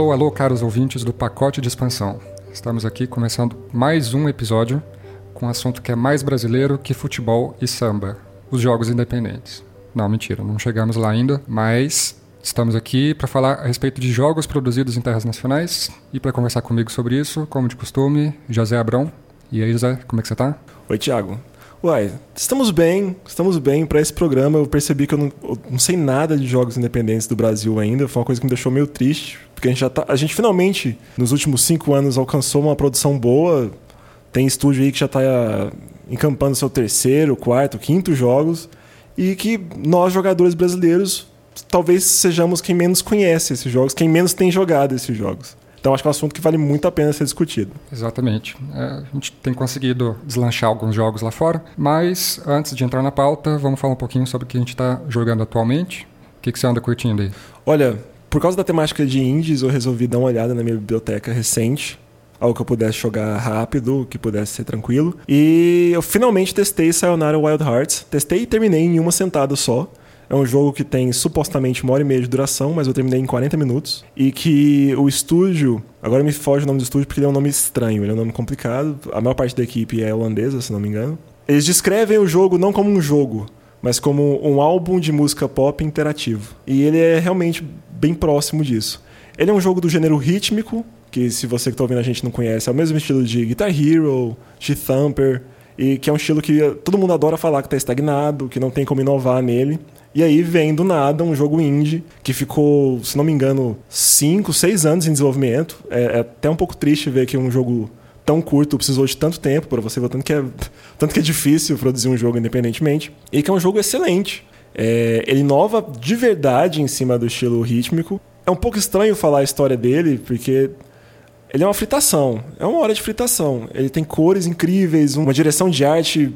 Alô, alô, caros ouvintes do pacote de expansão. Estamos aqui começando mais um episódio com um assunto que é mais brasileiro que futebol e samba: os jogos independentes. Não, mentira, não chegamos lá ainda, mas estamos aqui para falar a respeito de jogos produzidos em terras nacionais e para conversar comigo sobre isso, como de costume, José Abrão. E aí, José, como é que você tá? Oi, Thiago. Uai, estamos bem, estamos bem. Para esse programa eu percebi que eu não, eu não, sei nada de jogos independentes do Brasil ainda. Foi uma coisa que me deixou meio triste, porque a gente já tá, a gente finalmente nos últimos cinco anos alcançou uma produção boa. Tem estúdio aí que já está encampando seu terceiro, quarto, quinto jogos e que nós jogadores brasileiros talvez sejamos quem menos conhece esses jogos, quem menos tem jogado esses jogos. Então acho que é um assunto que vale muito a pena ser discutido. Exatamente. É, a gente tem conseguido deslanchar alguns jogos lá fora, mas antes de entrar na pauta, vamos falar um pouquinho sobre o que a gente está jogando atualmente. O que, que você anda curtindo aí? Olha, por causa da temática de indies, eu resolvi dar uma olhada na minha biblioteca recente. Algo que eu pudesse jogar rápido, que pudesse ser tranquilo. E eu finalmente testei Sayonara Wild Hearts. Testei e terminei em uma sentada só. É um jogo que tem supostamente uma hora e meia de duração, mas eu terminei em 40 minutos. E que o estúdio. Agora me foge o nome do estúdio porque ele é um nome estranho, ele é um nome complicado. A maior parte da equipe é holandesa, se não me engano. Eles descrevem o jogo não como um jogo, mas como um álbum de música pop interativo. E ele é realmente bem próximo disso. Ele é um jogo do gênero rítmico, que se você que está ouvindo a gente não conhece, é o mesmo estilo de Guitar Hero, de Thumper, e que é um estilo que todo mundo adora falar que está estagnado, que não tem como inovar nele. E aí vem do nada um jogo indie que ficou, se não me engano, 5, 6 anos em desenvolvimento. É, é, até um pouco triste ver que um jogo tão curto precisou de tanto tempo para você ver tanto que, é, tanto que é difícil produzir um jogo independentemente. E que é um jogo excelente. É, ele inova de verdade em cima do estilo rítmico. É um pouco estranho falar a história dele, porque ele é uma fritação. É uma hora de fritação. Ele tem cores incríveis, uma direção de arte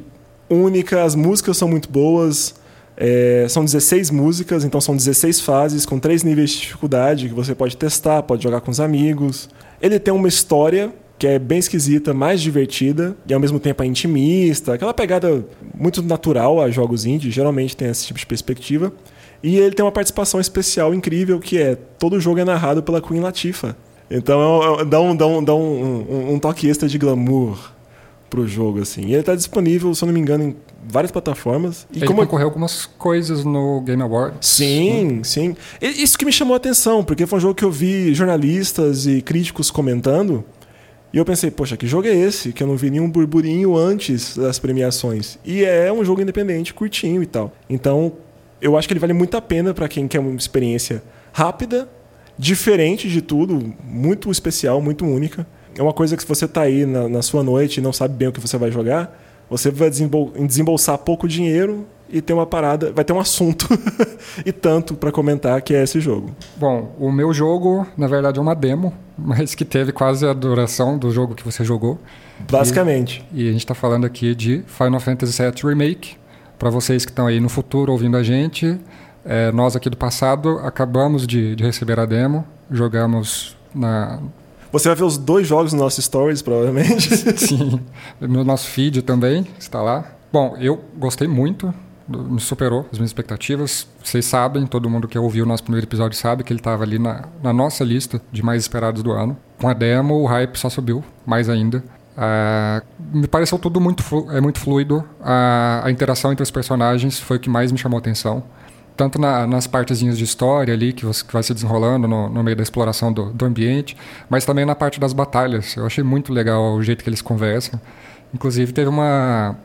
única, as músicas são muito boas. É, são 16 músicas, então são 16 fases com três níveis de dificuldade que você pode testar, pode jogar com os amigos. Ele tem uma história que é bem esquisita, mais divertida e ao mesmo tempo é intimista, aquela pegada muito natural a jogos indie, geralmente tem esse tipo de perspectiva. E ele tem uma participação especial incrível que é todo o jogo é narrado pela Queen Latifah. Então é, é, dá, um, dá, um, dá um, um, um toque extra de glamour pro jogo, assim. E ele tá disponível, se eu não me engano, em várias plataformas. E ele como concorreu algumas coisas no Game Awards. Sim, sim. Isso que me chamou a atenção, porque foi um jogo que eu vi jornalistas e críticos comentando. E eu pensei, poxa, que jogo é esse? Que eu não vi nenhum burburinho antes das premiações. E é um jogo independente, curtinho e tal. Então, eu acho que ele vale muito a pena para quem quer uma experiência rápida, diferente de tudo, muito especial, muito única é uma coisa que se você está aí na, na, sua noite e não sabe bem o que você vai jogar, você vai desembol desembolsar pouco dinheiro e ter uma parada, vai ter um assunto e tanto para comentar que é esse jogo. Bom, o meu jogo, na verdade, é uma demo, mas que teve quase a duração do jogo que você jogou. Basicamente. E, e a gente está falando aqui de Final Fantasy VII Remake. Para vocês que estão aí no futuro ouvindo a gente, é, nós aqui do passado acabamos de, de receber a demo, jogamos na, você vai ver os dois jogos no nosso Stories, provavelmente. Sim. No nosso feed também, está lá. Bom, eu gostei muito, me superou as minhas expectativas. Vocês sabem, todo mundo que ouviu o nosso primeiro episódio sabe que ele estava ali na, na, nossa lista de mais esperados do ano. Com a demo, o hype só subiu, mais ainda. Uh, me pareceu tudo muito, é muito fluido. A interação entre os personagens foi o que mais me chamou a atenção tanto na, nas partezinhas de história ali, que, você, que vai se desenrolando no, no meio da exploração do, do, ambiente, mas também na parte das batalhas. Eu achei muito legal o jeito que eles conversam. Inclusive, teve uma,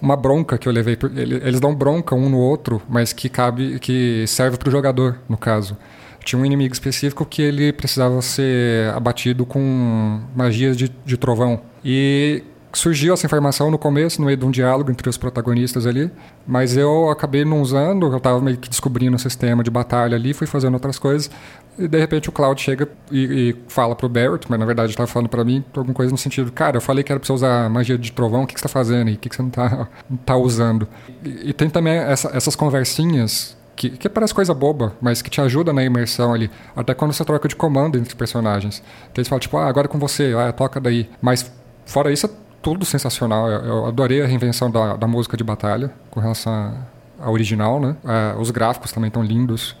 uma bronca que eu levei. Eles dão bronca um no outro, mas que cabe que serve para o jogador, no caso. Tinha um inimigo específico que ele precisava ser abatido com magias de, de trovão. E surgiu essa informação no começo, no meio de um diálogo entre os protagonistas ali, mas eu acabei não usando, eu estava meio que descobrindo o sistema de batalha ali, fui fazendo outras coisas, e de repente o Cloud chega e, e fala pro Barrett, mas na verdade estava falando para mim alguma coisa no sentido, cara, eu falei que era para você usar magia de trovão, o que, que você está fazendo e o que, que você não está tá usando? E, e, tem também essa, essas conversinhas que, que, parece coisa boba, mas que te ajuda na imersão ali. Até quando você troca de comando entre personagens. Que eles falam, tipo, ah, agora é com você, ah, toca daí. Mas fora isso, tudo sensacional. Eu, adorei a reinvenção da, da, música de batalha com relação à original, né? É, os gráficos também estão lindos.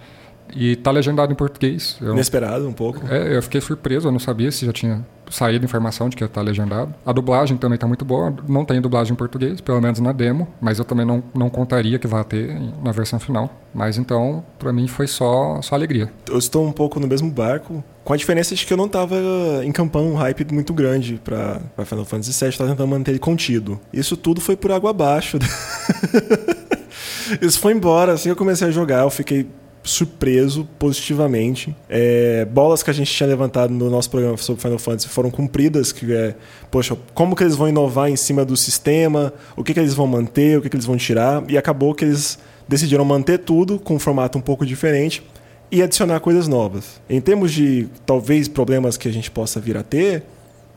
E tá legendado em português. Eu, Inesperado um pouco. É, eu fiquei surpreso, eu não sabia se já tinha saído informação de que ia estar tá legendado. A dublagem também está muito boa, não tem dublagem em português, pelo menos na demo, mas eu também não, não contaria que vai ter na versão final. Mas então, para mim foi só, só alegria. Eu estou um pouco no mesmo barco, com a diferença de que eu não estava encampando um hype muito grande para Final Fantasy VII, estava tentando manter ele contido. Isso tudo foi por água abaixo. Isso foi embora, assim eu comecei a jogar, eu fiquei surpreso positivamente. É, bolas que a gente tinha levantado no nosso programa sobre Final Fantasy foram cumpridas, que é, poxa, como que eles vão inovar em cima do sistema, o que, que eles vão manter, o que, que eles vão tirar, e acabou que eles decidiram manter tudo com um formato um pouco diferente e adicionar coisas novas. Em termos de talvez problemas que a gente possa vir a ter,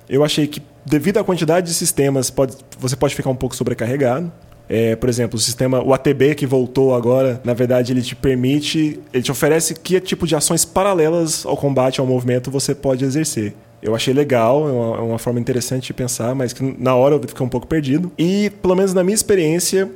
eu achei que devido à quantidade de sistemas, pode, você pode ficar um pouco sobrecarregado. É, por exemplo, o sistema, o ATB que voltou agora, na verdade, ele te permite, ele te oferece que tipo de ações paralelas ao combate, ao movimento, você pode exercer. Eu achei legal, é uma, é uma, forma interessante de pensar, mas que na hora eu fiquei um pouco perdido. E, pelo menos na minha experiência,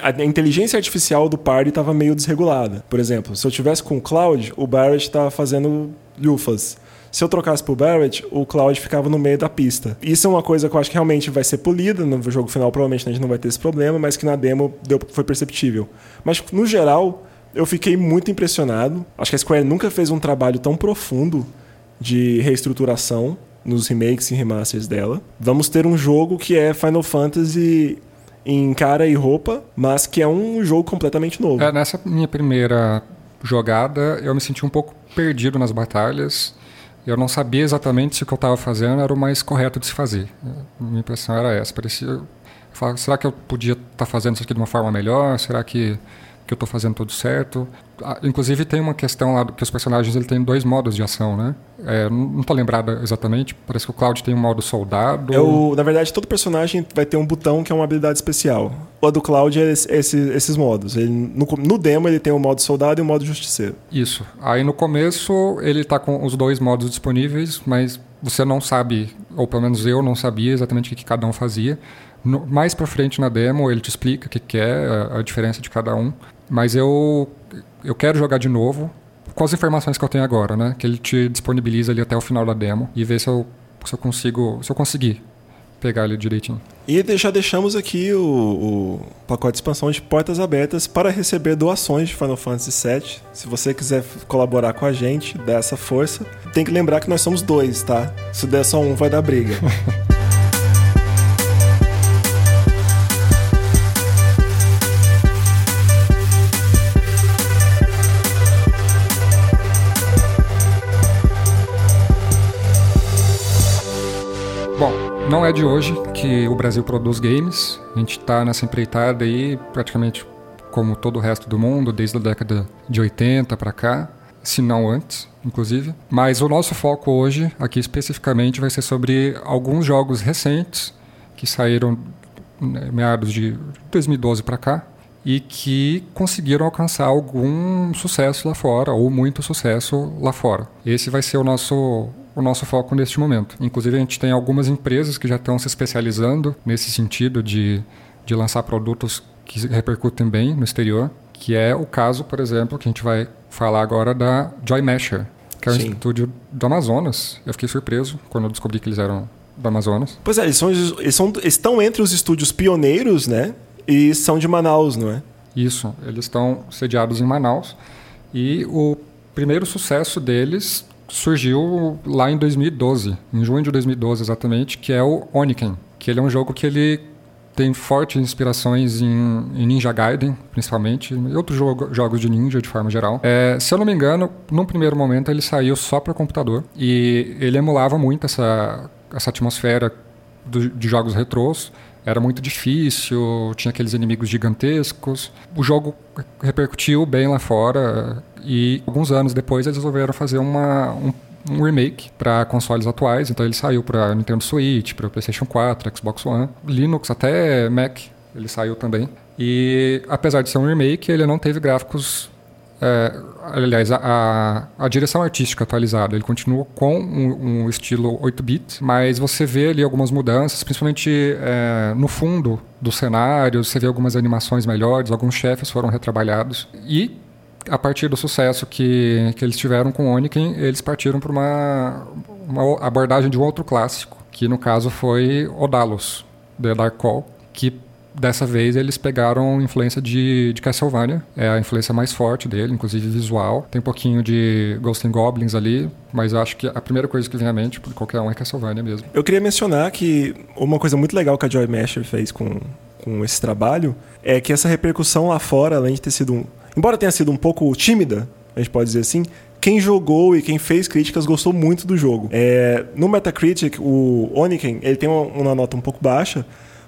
a, inteligência artificial do party estava meio desregulada. Por exemplo, se eu tivesse com o Cloud, o Barrett estava fazendo lufas. Se eu trocasse pro Barrett, o Cloud ficava no meio da pista. Isso é uma coisa que eu acho que realmente vai ser polida. No jogo final, provavelmente a gente não vai ter esse problema, mas que na demo deu, foi perceptível. Mas, no geral, eu fiquei muito impressionado. Acho que a Square nunca fez um trabalho tão profundo de reestruturação nos remakes e remasters dela. Vamos ter um jogo que é Final Fantasy em cara e roupa, mas que é um jogo completamente novo. É, nessa minha primeira jogada, eu me senti um pouco perdido nas batalhas. Eu não sabia exatamente se o que eu estava fazendo era o mais correto de se fazer. Minha impressão era essa. Parecia. Falava, será que eu podia estar tá fazendo isso aqui de uma forma melhor? Será que, que eu estou fazendo tudo certo? Ah, inclusive tem uma questão lá que os personagens ele tem dois modos de ação, né? É, não estou lembrado exatamente. Parece que o Cloud tem um modo soldado. É o, na verdade, todo personagem vai ter um botão que é uma habilidade especial. O do Cloud é esse, esses modos. Ele, no, no, demo ele tem o modo soldado e o modo justiceiro. Isso. Aí no começo ele está com os dois modos disponíveis, mas você não sabe, ou pelo menos eu não sabia exatamente o que cada um fazia. No, mais para frente na demo ele te explica o que, que é a, a diferença de cada um. Mas eu eu quero jogar de novo com as informações que eu tenho agora, né? Que ele te disponibiliza ali até o final da demo e ver se eu, se eu consigo, se eu conseguir pegar ele direitinho. E já deixamos aqui o, o, pacote de expansão de portas abertas para receber doações de Final Fantasy VII. Se você quiser colaborar com a gente, dessa essa força. Tem que lembrar que nós somos dois, tá? Se der só um, vai dar briga. Não é de hoje que o Brasil produz games. A gente está nessa empreitada aí praticamente como todo o resto do mundo, desde a década de 80 para cá, se não antes, inclusive. Mas o nosso foco hoje, aqui especificamente, vai ser sobre alguns jogos recentes que saíram né, meados de 2012 para cá e que conseguiram alcançar algum sucesso lá fora ou muito sucesso lá fora. Esse vai ser o nosso o nosso foco neste momento. Inclusive, a gente tem algumas empresas que já estão se especializando nesse sentido de, de lançar produtos que repercutem bem no exterior, que é o caso, por exemplo, que a gente vai falar agora da Joy Mesher, que é um Sim. estúdio do Amazonas. Eu fiquei surpreso quando eu descobri que eles eram do Amazonas. Pois é, eles, são, eles são, estão entre os estúdios pioneiros, né? E são de Manaus, não é? Isso, eles estão sediados em Manaus. E o primeiro sucesso deles surgiu lá em 2012, em junho de 2012 exatamente, que é o Oniken, que ele é um jogo que ele tem fortes inspirações em, em Ninja Gaiden, principalmente, e outros jogo, jogos de ninja de forma geral. É, se eu não me engano, num primeiro momento ele saiu só para computador e ele emulava muito essa, essa atmosfera do, de jogos retrôs era muito difícil, tinha aqueles inimigos gigantescos. O jogo repercutiu bem lá fora e alguns anos depois eles resolveram fazer uma, um, um remake para consoles atuais. Então ele saiu para Nintendo Switch, para PlayStation 4, Xbox One, Linux, até Mac. Ele saiu também. E apesar de ser um remake, ele não teve gráficos é, aliás, a, a, direção artística atualizada, ele continua com um, um estilo 8-bit, mas você vê ali algumas mudanças, principalmente é, no fundo do cenário, você vê algumas animações melhores, alguns chefes foram retrabalhados. E a partir do sucesso que, que eles tiveram com o Oniken, eles partiram para uma, uma abordagem de um outro clássico, que no caso foi Odalos, The Dark Call, que dessa vez eles pegaram influência de, de Castlevania, é a influência mais forte dele, inclusive visual. Tem um pouquinho de Ghost and Goblins ali, mas eu acho que a primeira coisa que vem à mente por qualquer um é Castlevania mesmo. Eu queria mencionar que uma coisa muito legal que a Joy Masher fez com, com esse trabalho é que essa repercussão lá fora, além de ter sido um, embora tenha sido um pouco tímida, a gente pode dizer assim, quem jogou e quem fez críticas gostou muito do jogo. É, no Metacritic, o Oniken ele tem uma, uma, nota um pouco baixa,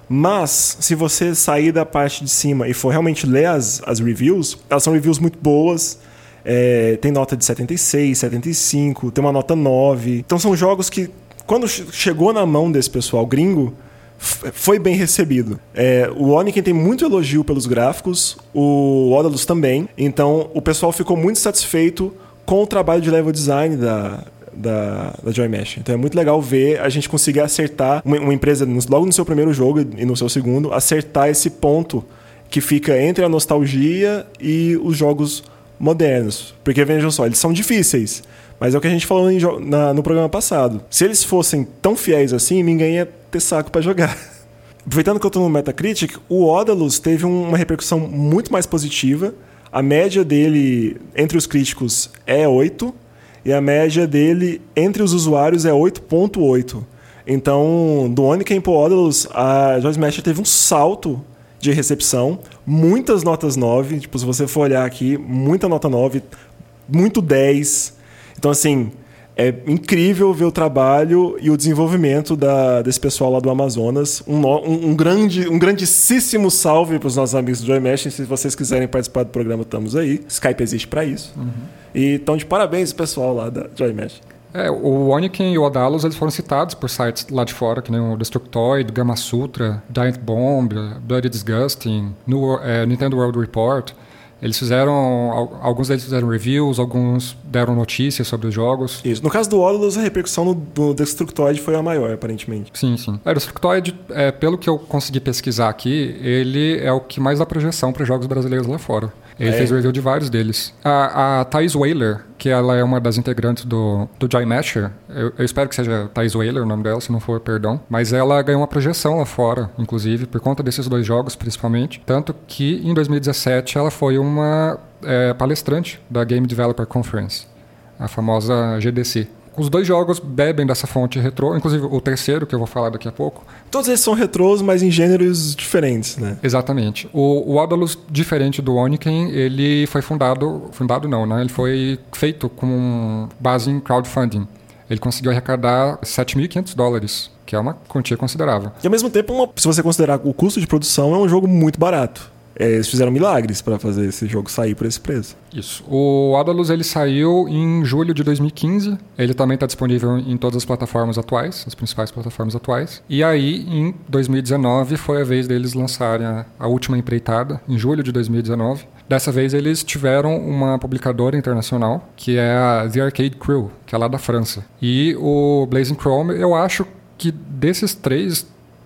mas se você sair da parte de cima e for realmente ler as, as reviews, elas são reviews muito boas. É, tem nota de 76, 75, tem uma nota 9. Então são jogos que, quando chegou na mão desse pessoal gringo, foi bem recebido. É, o Oniken tem muito elogio pelos gráficos, o Odalus também. Então o pessoal ficou muito satisfeito com o trabalho de level design da, da, da Joy Mesh. Então é muito legal ver a gente conseguir acertar uma, uma empresa logo no seu primeiro jogo e no seu segundo, acertar esse ponto que fica entre a nostalgia e os jogos modernos. Porque vejam só, eles são difíceis. Mas é o que a gente falou em, na, no programa passado. Se eles fossem tão fiéis assim, ninguém ia ter saco para jogar. Aproveitando que eu estou no Metacritic, o Odalus teve uma repercussão muito mais positiva. A média dele entre os críticos é 8 e a média dele entre os usuários é 8.8. Então, do Oniken pro Odalus, a Joy Smash teve um salto de recepção, muitas notas 9, tipo, se você for olhar aqui, muita nota 9, muito 10. Então, assim, é incrível ver o trabalho e o desenvolvimento da, desse pessoal lá do Amazonas. Um, um, um grande, um grandíssimo salve para os nossos amigos do Joy Mesh. Se vocês quiserem participar do programa, estamos aí. Skype existe para isso. Uhum. E então, de parabéns pessoal lá da Joy Mesh. É, o Oniken e o Odalos eles foram citados por sites lá de fora, que nem o Destructoid, Gamma Sutra, Giant Bomb, Bloody Disgusting, no, é, Nintendo World Report. Eles fizeram. Alguns deles fizeram reviews, alguns deram notícias sobre os jogos. Isso. No caso do Odalus, a repercussão do Destructoid foi a maior, aparentemente. Sim, sim. É, o Destructoid, é, pelo que eu consegui pesquisar aqui, ele é o que mais dá projeção para jogos brasileiros lá fora. Ele é. fez review de vários deles. A, a Thais Whaler, que ela é uma das integrantes do, do Joy Masher, eu, eu, espero que seja Thais Whaler o nome dela, se não for, perdão. Mas ela ganhou uma projeção lá fora, inclusive, por conta desses dois jogos, principalmente. Tanto que em 2017 ela foi uma é, palestrante da Game Developer Conference, a famosa GDC. Os dois jogos bebem dessa fonte retrô, inclusive o terceiro, que eu vou falar daqui a pouco. Todos eles são retrôs, mas em gêneros diferentes, né? Exatamente. O, o diferente do Oniken, ele foi fundado... Fundado não, né? Ele foi feito com base em crowdfunding. Ele conseguiu arrecadar 7.500 dólares, que é uma quantia considerável. E ao mesmo tempo, uma, se você considerar o custo de produção, é um jogo muito barato é, eles fizeram milagres para fazer esse jogo sair por esse preço. Isso. O Adalus ele saiu em julho de 2015. Ele também está disponível em todas as plataformas atuais, as principais plataformas atuais. E aí, em 2019, foi a vez deles lançarem a, a última empreitada, em julho de 2019. Dessa vez eles tiveram uma publicadora internacional, que é a The Arcade Crew, que é lá da França. E o Blazing Chrome, eu acho que desses três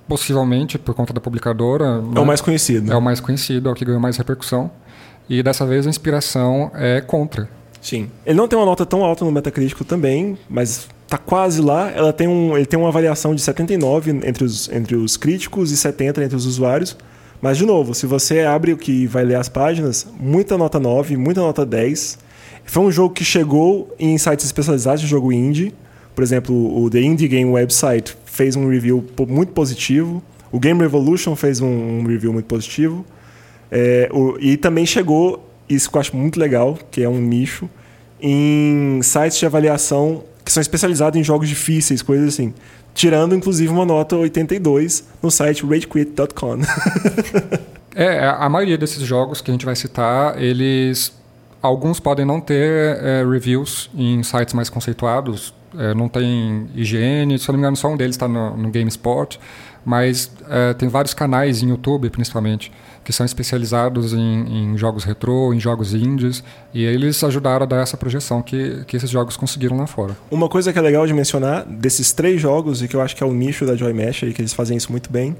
possivelmente por conta da publicadora. É né? o mais conhecido. É o mais conhecido, é o que ganhou mais repercussão. E dessa vez a inspiração é contra. Sim. Ele não tem uma nota tão alta no Metacritic também, mas tá quase lá. Ela tem um, ele tem uma avaliação de 79 entre os, entre os críticos e 70 entre os usuários. Mas, de novo, se você abre o que vai ler as páginas, muita nota 9, muita nota 10. Foi um jogo que chegou em sites especializados de jogo indie. Por exemplo, o The Indie Game Website fez um review muito positivo. O Game Revolution fez um, review muito positivo. É, o, e também chegou, isso que eu acho muito legal, que é um nicho, em sites de avaliação que são especializados em jogos difíceis, coisas assim. Tirando, inclusive, uma nota 82 no site ragequit.com. é, a maioria desses jogos que a gente vai citar, eles... Alguns podem não ter é, reviews em sites mais conceituados, é, não tem higiene, se eu não me engano, só um deles está no, no mas é, tem vários canais em YouTube, principalmente, que são especializados em, em, jogos retrô, em jogos indies, e eles ajudaram a dar essa projeção que, que esses jogos conseguiram lá fora. Uma coisa que é legal de mencionar desses três jogos, e que eu acho que é o nicho da Joy Mesh, e que eles fazem isso muito bem,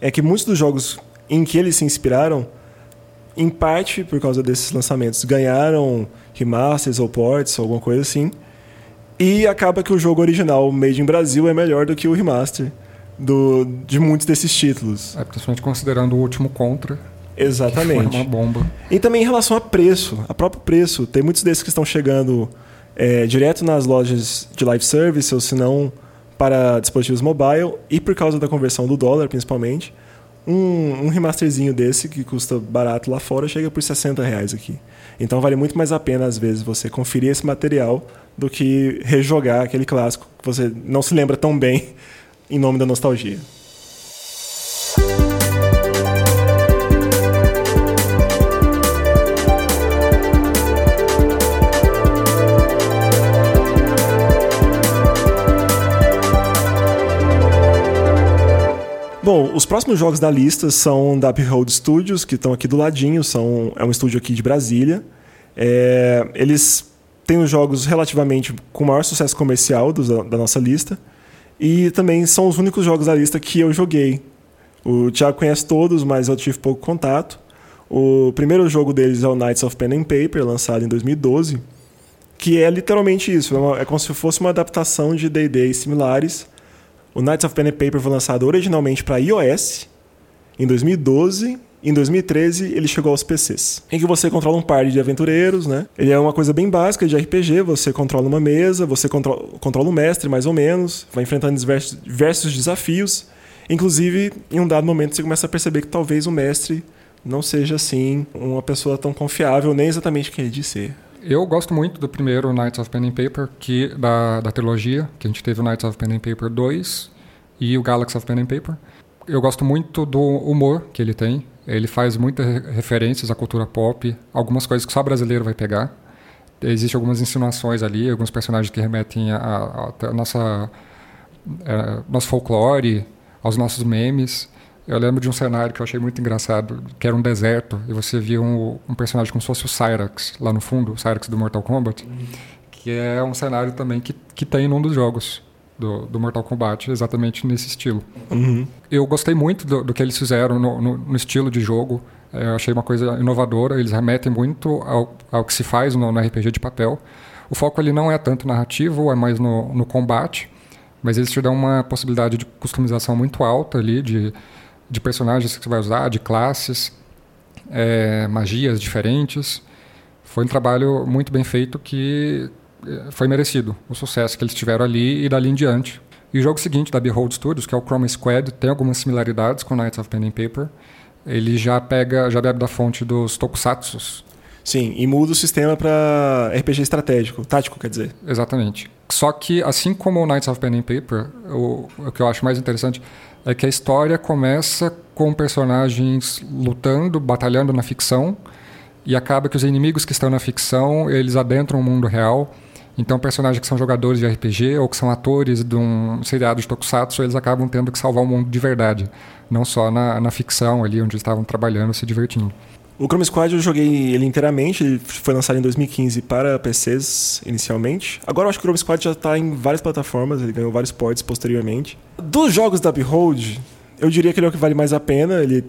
é que muitos dos jogos em que eles se inspiraram em parte por causa desses lançamentos, ganharam remasters ou ports, ou alguma coisa assim. E acaba que o jogo original, made in Brasil, é melhor do que o remaster do, de muitos desses títulos. É, principalmente considerando o último Contra. Exatamente. Foi uma bomba. E também em relação a preço, a próprio preço. Tem muitos desses que estão chegando é, direto nas lojas de live service, ou se não para dispositivos mobile, e por causa da conversão do dólar, principalmente, um, um remasterzinho desse, que custa barato lá fora, chega por 60 reais aqui. Então vale muito mais a pena, às vezes, você conferir esse material do que rejogar aquele clássico que você não se lembra tão bem em nome da nostalgia. Bom, os próximos jogos da lista são da Uphold Studios, que estão aqui do ladinho, são, é um estúdio aqui de Brasília. É, eles têm os jogos relativamente com maior sucesso comercial da nossa lista. E também são os únicos jogos da lista que eu joguei. O Thiago conhece todos, mas eu tive pouco contato. O primeiro jogo deles é o Knights of Pen and Paper, lançado em 2012, que é literalmente isso, é, é como se fosse uma adaptação de D&D similares, o Knights of Pen and Paper foi lançado originalmente para iOS em 2012. Em 2013, ele chegou aos PCs. Em que você controla um par de aventureiros, né? Ele é uma coisa bem básica de RPG. Você controla uma mesa, você controla, controla o mestre, mais ou menos. Vai enfrentando diversos, diversos desafios. Inclusive, em um dado momento, você começa a perceber que talvez o mestre não seja assim uma pessoa tão confiável, nem exatamente quem ele diz ser. Eu gosto muito do primeiro Knights of Pen and Paper, que, da, da trilogia, que a gente teve o Knights of Pen and Paper 2 e o Galaxy of Pen and Paper. Eu gosto muito do humor que ele tem. Ele faz muitas referências à cultura pop, algumas coisas que só brasileiro vai pegar. Existem algumas insinuações ali, alguns personagens que remetem a nossa, a, nosso folclore, aos nossos memes. Eu lembro de um cenário que eu achei muito engraçado, que era um deserto, e você via um, um personagem como se fosse o Cyrax, lá no fundo, o Cyrax do Mortal Kombat, que é um cenário também que, que tem num dos jogos do, do Mortal Kombat, exatamente nesse estilo. Uhum. Eu gostei muito do, do que eles fizeram no, no, no estilo de jogo, é, eu achei uma coisa inovadora, eles remetem muito ao, ao que se faz no, no RPG de papel. O foco ali não é tanto narrativo, é mais no, no combate, mas eles te dão uma possibilidade de customização muito alta ali, de de personagens que você vai usar, de classes, é, magias diferentes. Foi um trabalho muito bem feito que é, foi merecido o sucesso que eles tiveram ali e dali em diante. E o jogo seguinte da Behold Studios, que é o Chroma Squad, tem algumas similaridades com Knights of Pen and Paper. Ele já pega, já bebe da fonte dos tokusatsu. Sim, e muda o sistema para RPG estratégico, tático, quer dizer. Exatamente. Só que, assim como o Knights of Pen and Paper, o, o que eu acho mais interessante é que a história começa com personagens lutando, batalhando na ficção, e acaba que os inimigos que estão na ficção, eles adentram o mundo real. Então, personagens que são jogadores de RPG ou que são atores de um seriado de tokusatsu, eles acabam tendo que salvar o mundo de verdade, não só na, na ficção ali onde estavam trabalhando, se divertindo. O Chrome Squad eu joguei ele inteiramente, ele foi lançado em 2015 para PCs inicialmente. Agora eu acho que o Chrome Squad já está em várias plataformas, ele ganhou vários ports posteriormente. Dos jogos da Behold, eu diria que ele é o que vale mais a pena, ele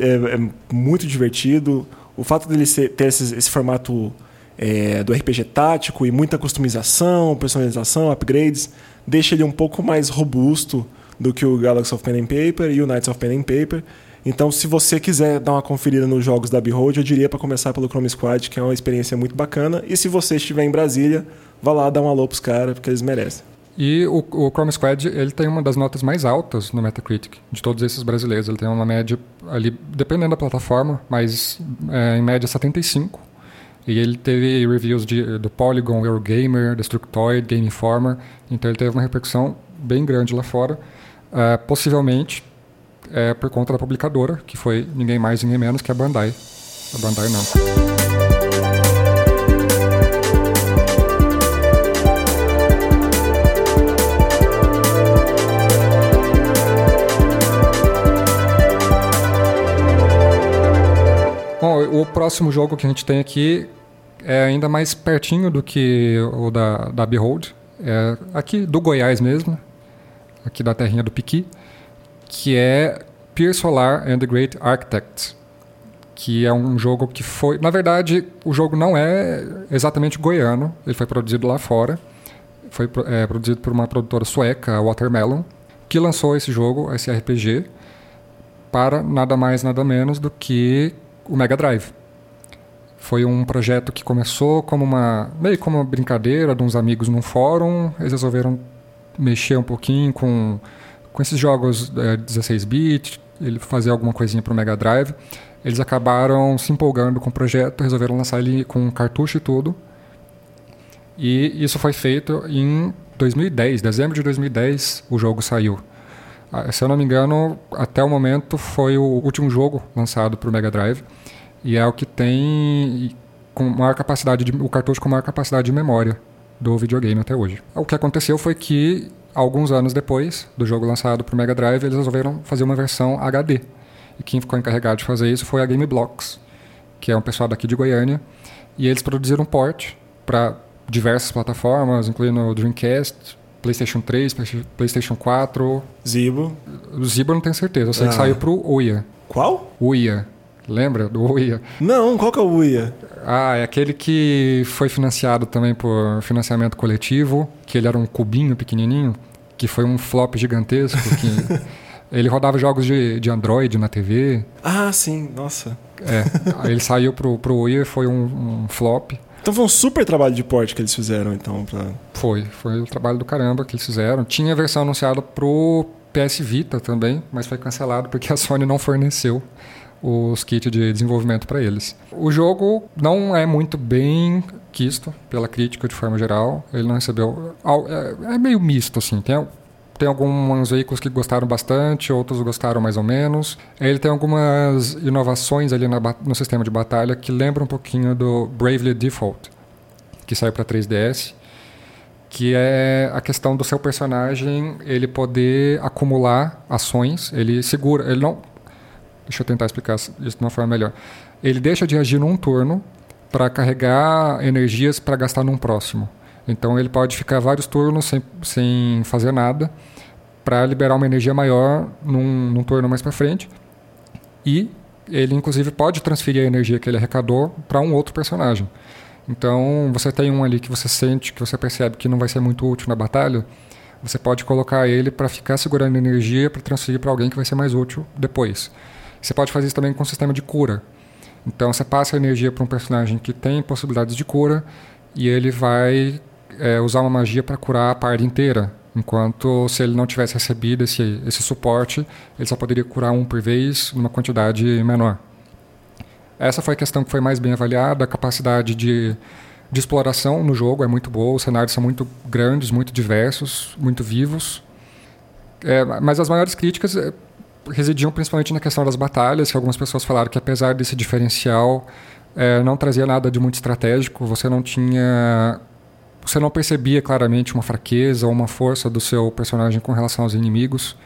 é, é muito divertido. O fato dele ser, ter esse, esse formato é, do RPG tático e muita customização, personalização, upgrades, deixa ele um pouco mais robusto do que o Galaxy of Pen and Paper e o Knights of Pen and Paper. Então, se você quiser dar uma conferida nos jogos da Behold, eu diria para começar pelo Chrome Squad, que é uma experiência muito bacana. E se você estiver em Brasília, vá lá dar um alô pros caras, porque eles merecem. E o, o, Chrome Squad ele tem uma das notas mais altas no Metacritic de todos esses brasileiros. Ele tem uma média ali, dependendo da plataforma, mas é, em média 75. E ele teve reviews de, do Polygon, Eurogamer, Destructoid, Game Informer. Então ele teve uma repercussão bem grande lá fora. Uh, possivelmente é por conta da publicadora, que foi ninguém mais, ninguém menos que a Bandai. A Bandai não. Bom, o próximo jogo que a gente tem aqui é ainda mais pertinho do que o da, da Behold. É aqui do Goiás mesmo, aqui da terrinha do Piqui que é Pier Solar and the Great Architects, que é um jogo que foi. Na verdade, o jogo não é exatamente goiano, ele foi produzido lá fora. Foi é, produzido por uma produtora sueca, Watermelon, que lançou esse jogo, esse RPG, para nada mais, nada menos do que o Mega Drive. Foi um projeto que começou como uma meio como uma brincadeira de uns amigos num fórum. Eles resolveram mexer um pouquinho com, com esses jogos é, 16-bit, ele fazer alguma coisinha para o Mega Drive. Eles acabaram se empolgando com o projeto, resolveram lançar ele com cartucho e tudo. E isso foi feito em 2010, dezembro de 2010, o jogo saiu. Ah, se eu não me engano, até o momento foi o último jogo lançado para o Mega Drive e é o que tem com maior capacidade de, o cartucho com maior capacidade de memória do videogame até hoje. O que aconteceu foi que alguns anos depois do jogo lançado para o Mega Drive, eles resolveram fazer uma versão HD. E quem ficou encarregado de fazer isso foi a Game Blocks, que é um pessoal daqui de Goiânia, e eles produziram um port para diversas plataformas, incluindo o Dreamcast, PlayStation 3, PlayStation 4. Zibo. O Zibo eu não tenho certeza, eu sei ah. que saiu pro Uia. Qual? Uia. Lembra do Uia? Não, qual que é o Uia? Ah, é aquele que foi financiado também por financiamento coletivo, que ele era um cubinho pequenininho, que foi um flop gigantesco, que ele rodava jogos de, de Android na TV. Ah, sim, nossa. É, ele saiu pro, pro Uia, foi um, um flop. Então foi um super trabalho de porte que eles fizeram, então, pra... Foi, foi o trabalho do caramba que eles fizeram. Tinha a versão anunciada pro PS Vita também, mas foi cancelado porque a Sony não forneceu os kits de desenvolvimento para eles. O jogo não é muito bem quisto pela crítica de forma geral. Ele não recebeu. É, é meio misto, assim. Tem, tem alguns veículos que gostaram bastante, outros gostaram mais ou menos. Ele tem algumas inovações ali no sistema de batalha que lembram um pouquinho do Bravely Default, que saiu para 3DS que é a questão do seu personagem ele poder acumular ações ele segura ele não Deixa eu tentar explicar isso de uma forma melhor. Ele deixa de agir num turno para carregar energias para gastar num próximo. Então ele pode ficar vários turnos sem, sem fazer nada para liberar uma energia maior num, num turno mais para frente. E ele inclusive pode transferir a energia que ele arrecadou para um outro personagem. Então você tem um ali que você sente, que você percebe que não vai ser muito útil na batalha, você pode colocar ele para ficar segurando energia para transferir para alguém que vai ser mais útil depois. Você pode fazer isso também com um sistema de cura. Então você passa a energia para um personagem que tem possibilidades de cura e ele vai é, usar uma magia para curar a parte inteira. Enquanto se ele não tivesse recebido esse, esse suporte, ele só poderia curar um por vez numa quantidade menor. Essa foi a questão que foi mais bem avaliada. A capacidade de, de exploração no jogo é muito boa, os cenários são muito grandes, muito diversos, muito vivos. É, mas as maiores críticas residiam principalmente na questão das batalhas, que algumas pessoas falaram que apesar desse diferencial é, não trazia nada de muito estratégico, você não tinha você não percebia claramente uma fraqueza ou uma força do seu personagem com relação aos inimigos.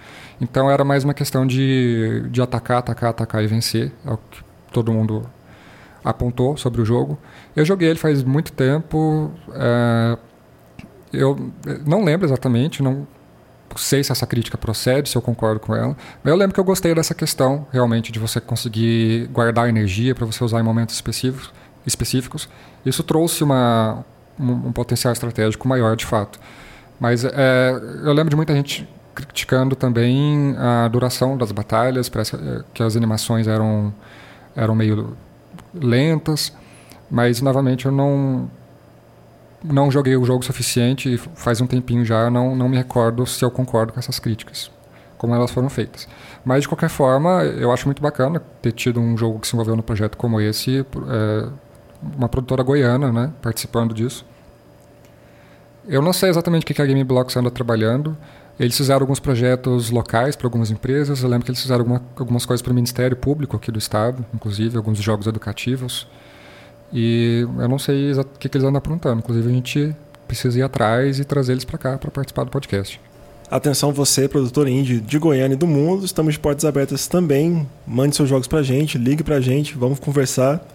Então era mais uma questão de, de atacar, atacar, atacar e vencer. É o que todo mundo apontou sobre o jogo. Eu joguei ele faz muito tempo. É, eu não lembro exatamente, não sei se essa crítica procede, se eu concordo com ela. Mas eu lembro que eu gostei dessa questão, realmente, de você conseguir guardar energia para você usar em momentos específicos. específicos. Isso trouxe uma, um, um potencial estratégico maior, de fato. Mas é, eu lembro de muita gente criticando também a duração das batalhas, parece é, que as animações eram, eram meio lentas. Mas, novamente, eu não não joguei o jogo suficiente, faz um tempinho já, não, não me recordo se eu concordo com essas críticas, como elas foram feitas. Mas, de qualquer forma, eu acho muito bacana ter tido um jogo que se envolveu no projeto como esse, é, uma produtora goiana né, participando disso. Eu não sei exatamente o que a Gameblocks anda trabalhando. Eles fizeram alguns projetos locais para algumas empresas. Eu lembro que eles fizeram alguma, algumas coisas para o Ministério Público aqui do Estado, inclusive alguns jogos educativos. E eu não sei o que, que eles andam aprontando. Inclusive, a gente precisa ir atrás e trazer eles para cá para participar do podcast. Atenção você, produtor indie de Goiânia e do mundo, estamos de portas abertas também. Mande seus jogos pra gente, ligue pra gente, vamos conversar.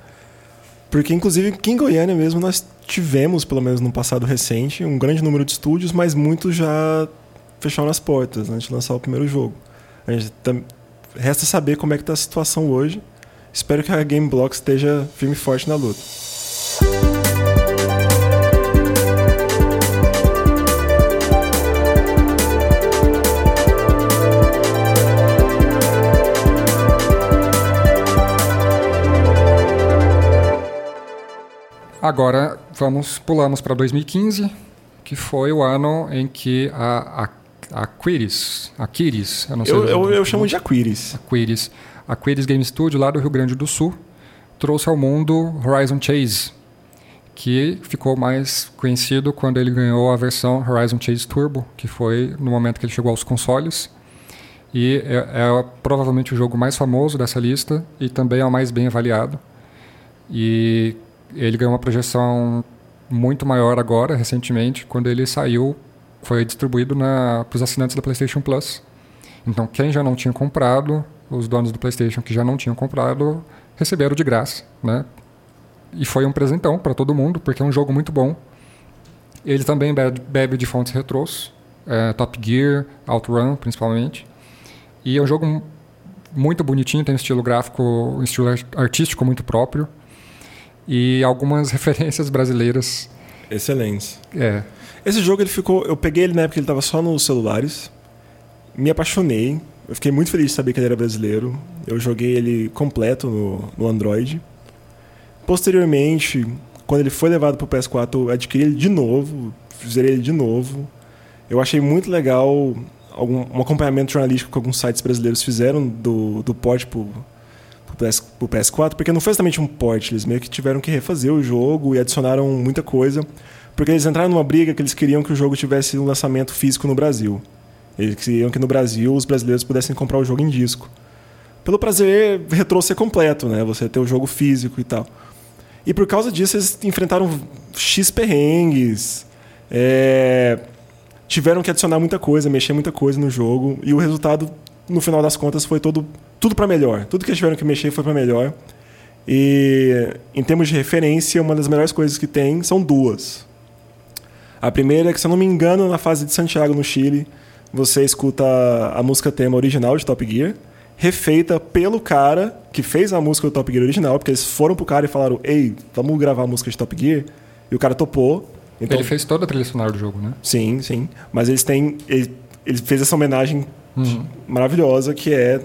Porque, inclusive, aqui em Goiânia mesmo, nós tivemos, pelo menos no passado recente, um grande número de estúdios, mas muitos já fecharam as portas antes de lançar o primeiro jogo. Gente Resta saber como é que está a situação hoje Espero que a Game Block esteja firme e forte na luta. Agora vamos pulamos para 2015, que foi o ano em que a, a, a Quiris, a Quiris, eu não sei. Eu, eu, eu chamo de Aquiris. Aquiris. A Quiris Game Studio, lá do Rio Grande do Sul, trouxe ao mundo Horizon Chase, que ficou mais conhecido quando ele ganhou a versão Horizon Chase Turbo, que foi no momento que ele chegou aos consoles. E é, é provavelmente o jogo mais famoso dessa lista e também é o mais bem avaliado. E ele ganhou uma projeção muito maior agora, recentemente, quando ele saiu, foi distribuído para os assinantes da PlayStation Plus. Então, quem já não tinha comprado, os donos do PlayStation que já não tinham comprado, receberam de graça, né? E foi um presentão para todo mundo, porque é um jogo muito bom. Ele também bebe de fontes retrôs, é, Top Gear, Outrun, principalmente. E é um jogo muito bonitinho, tem um estilo gráfico, um estilo artístico muito próprio e algumas referências brasileiras. Excelentes. É. Esse jogo ele ficou, eu peguei ele na época que ele estava só nos celulares, me apaixonei, eu fiquei muito feliz de saber que ele era brasileiro. Eu joguei ele completo no, no Android. Posteriormente, quando ele foi levado para o PS4, eu adquiri ele de novo, zerei ele de novo. Eu achei muito legal algum, um acompanhamento jornalístico que alguns sites brasileiros fizeram do, do port pro, PS, pro PS4, porque não foi exatamente um port, eles meio que tiveram que refazer o jogo e adicionaram muita coisa, porque eles entraram numa briga que eles queriam que o jogo tivesse um lançamento físico no Brasil. Eles queriam que no Brasil os brasileiros pudessem comprar o jogo em disco. Pelo prazer retrô ser completo, né? Você ter o jogo físico e tal. E por causa disso eles enfrentaram X perrengues, é... tiveram que adicionar muita coisa, mexer muita coisa no jogo, e o resultado no final das contas, foi todo, tudo para melhor. Tudo que eles tiveram que mexer foi para melhor. E em termos de referência, uma das melhores coisas que tem são duas. A primeira é que, se eu não me engano, na fase de Santiago, no Chile, você escuta a música tema original de Top Gear, refeita pelo cara que fez a música do Top Gear original, porque eles foram pro cara e falaram: Ei, vamos gravar a música de Top Gear. E o cara topou. Então, ele fez toda a trilha sonora do jogo, né? Sim, sim. Mas eles têm. Ele, ele fez essa homenagem uhum. maravilhosa, que é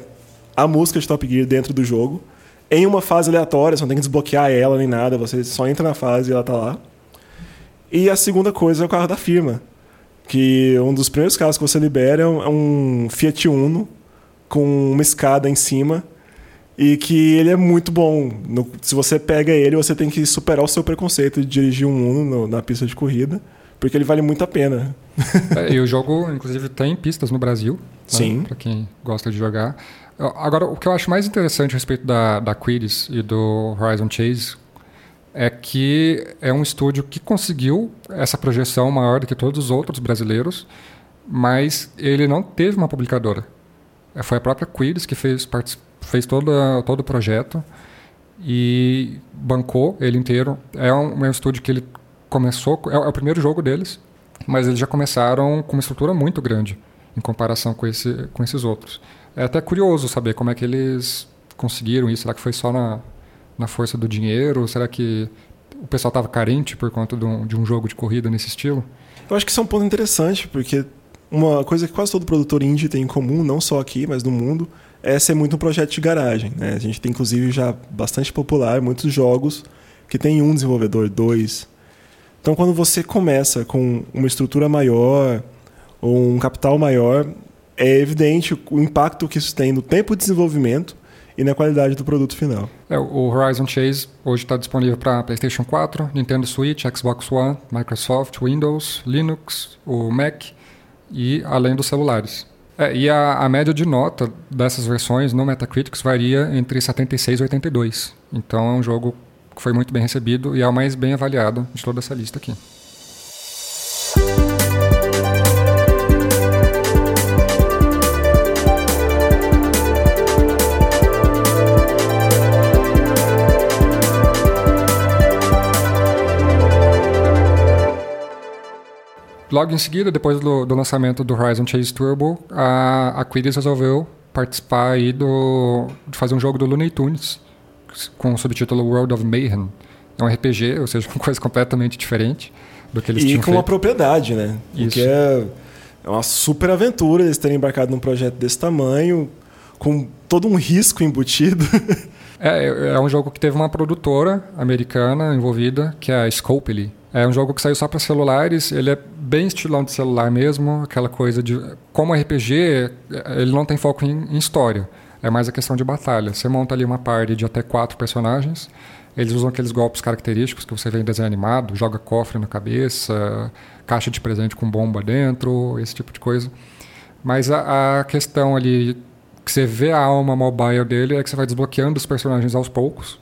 a música de Top Gear dentro do jogo, em uma fase aleatória, você não tem que desbloquear ela nem nada, você só entra na fase e ela tá lá. E a segunda coisa é o carro da firma, que um dos primeiros carros que você libera é um Fiat Uno com uma escada em cima e que ele é muito bom. No, se você pega ele, você tem que superar o seu preconceito de dirigir um Uno no, na pista de corrida, porque ele vale muito a pena. É, e o jogo, inclusive, tem pistas no Brasil. Sim. Né, para quem gosta de jogar. Agora, o que eu acho mais interessante a respeito da, da Quiris e do Horizon Chase é que é um estúdio que conseguiu essa projeção maior do que todos os outros brasileiros, mas ele não teve uma publicadora. É, foi a própria Quiris que fez, fez todo, todo o projeto e bancou ele inteiro. É um, é um estúdio que ele começou, é, é o primeiro jogo deles, mas eles já começaram com uma estrutura muito grande em comparação com, esse, com esses outros. É até curioso saber como é que eles conseguiram isso. Será que foi só na, na força do dinheiro? Será que o pessoal estava carente por conta de um, de um jogo de corrida nesse estilo? Eu acho que isso é um ponto interessante, porque uma coisa que quase todo produtor indie tem em comum, não só aqui, mas no mundo, é ser muito um projeto de garagem. Né? A gente tem, inclusive, já bastante popular muitos jogos que tem um desenvolvedor, dois. Então, quando você começa com uma estrutura maior, ou um capital maior, é evidente o impacto que isso tem no tempo de desenvolvimento e na qualidade do produto final. É, o Horizon Chase hoje está disponível para PlayStation 4, Nintendo Switch, Xbox One, Microsoft, Windows, Linux, o Mac e além dos celulares. É, e a, a, média de nota dessas versões no Metacritic varia entre 76 e 82. Então é um jogo que foi muito bem recebido e é o mais bem avaliado de toda essa lista aqui. Logo em seguida, depois do, do lançamento do Horizon Chase Turbo, a, a Quiris resolveu participar aí do, de fazer um jogo do Looney Tunes, com o subtítulo World of Mayhem. É um RPG, ou seja, uma coisa completamente diferente do que eles e tinham com feito. uma propriedade, né? Isso. Porque é é uma super aventura eles terem embarcado num projeto desse tamanho, com todo um risco embutido. É, é um jogo que teve uma produtora americana envolvida, que é a Scopely. É um jogo que saiu só para celulares, ele é bem estilão de celular mesmo, aquela coisa de... Como RPG, ele não tem foco em, em história, é mais a questão de batalha. Você monta ali uma party de até quatro personagens, eles usam aqueles golpes característicos que você vê em desenho animado, joga cofre na cabeça, caixa de presente com bomba dentro, esse tipo de coisa. Mas a, a questão ali que você vê a alma mobile dele é que você vai desbloqueando os personagens aos poucos.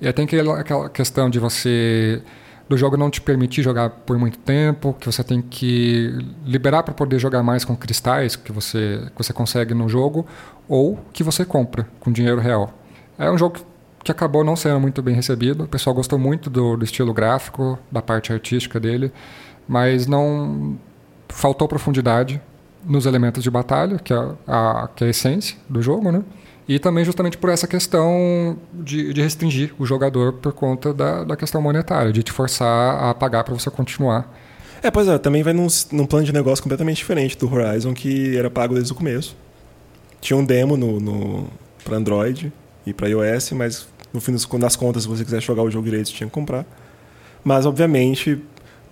E aí tem aquela, questão de você do jogo não te permitir jogar por muito tempo, que você tem que liberar para poder jogar mais com cristais que você que você consegue no jogo ou que você compra com dinheiro real. É um jogo que acabou não sendo muito bem recebido. O pessoal gostou muito do, do estilo gráfico, da parte artística dele, mas não faltou profundidade nos elementos de batalha, que é a, que é a essência do jogo, né? E também justamente por essa questão de, de restringir o jogador por conta da, da questão monetária, de te forçar a pagar para você continuar. É, pois é, também vai num, num plano de negócio completamente diferente do Horizon, que era pago desde o começo. Tinha um demo no, no, para Android e para iOS, mas no fim das contas, se você quiser jogar o jogo direito, você tinha que comprar. Mas, obviamente,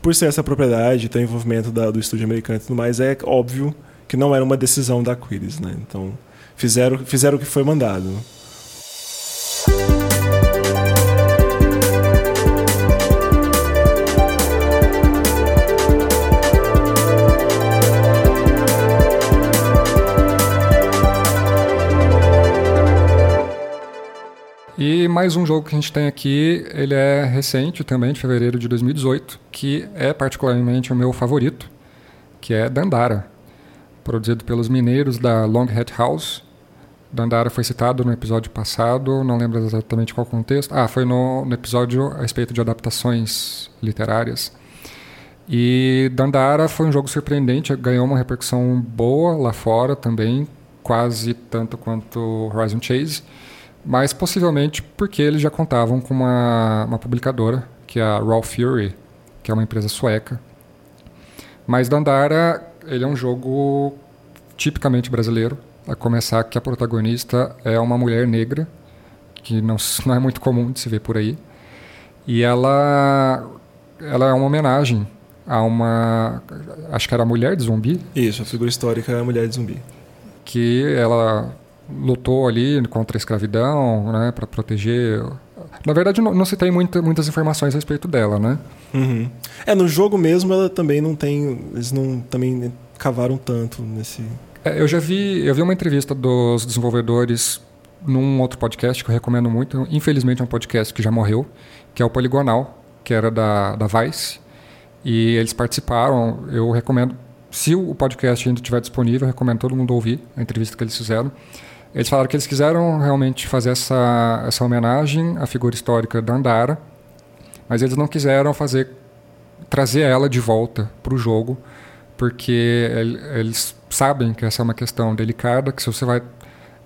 por ser essa propriedade, ter o envolvimento da, do estúdio americano e tudo mais, é óbvio que não era uma decisão da Aquiles, né? Então, fizeram, fizeram o que foi mandado. E mais um jogo que a gente tem aqui, ele é recente também, de fevereiro de 2018, que é particularmente o meu favorito, que é Dandara, produzido pelos mineiros da Longhead House. Dandara foi citado no episódio passado, não lembro exatamente qual contexto. Ah, foi no, no episódio a respeito de adaptações literárias. E Dandara foi um jogo surpreendente, ganhou uma repercussão boa lá fora também, quase tanto quanto Horizon Chase mas possivelmente porque eles já contavam com uma, uma publicadora, que é a Raw Fury, que é uma empresa sueca. Mas Dandara, ele é um jogo tipicamente brasileiro, a começar que a protagonista é uma mulher negra, que não, não é muito comum de se ver por aí. E ela, ela é uma homenagem a uma. Acho que era a mulher de zumbi. Isso, a figura histórica é a mulher de zumbi. Que ela lutou ali contra a escravidão, né, para proteger. Na verdade, não, não se tem muita, muitas informações a respeito dela, né? Uhum. É, no jogo mesmo ela também não tem. Eles não também cavaram tanto nesse. É, eu já vi, eu vi uma entrevista dos desenvolvedores num outro podcast que eu recomendo muito. Infelizmente é um podcast que já morreu, que é o Poligonal, que era da, da Vice. E eles participaram. Eu recomendo, se o podcast ainda estiver disponível, eu recomendo todo mundo ouvir a entrevista que eles fizeram. Eles falaram que eles quiseram realmente fazer essa, essa homenagem à figura histórica da Andara, mas eles não quiseram fazer trazer ela de volta para o jogo, porque eles sabem que essa é uma questão delicada, que se você vai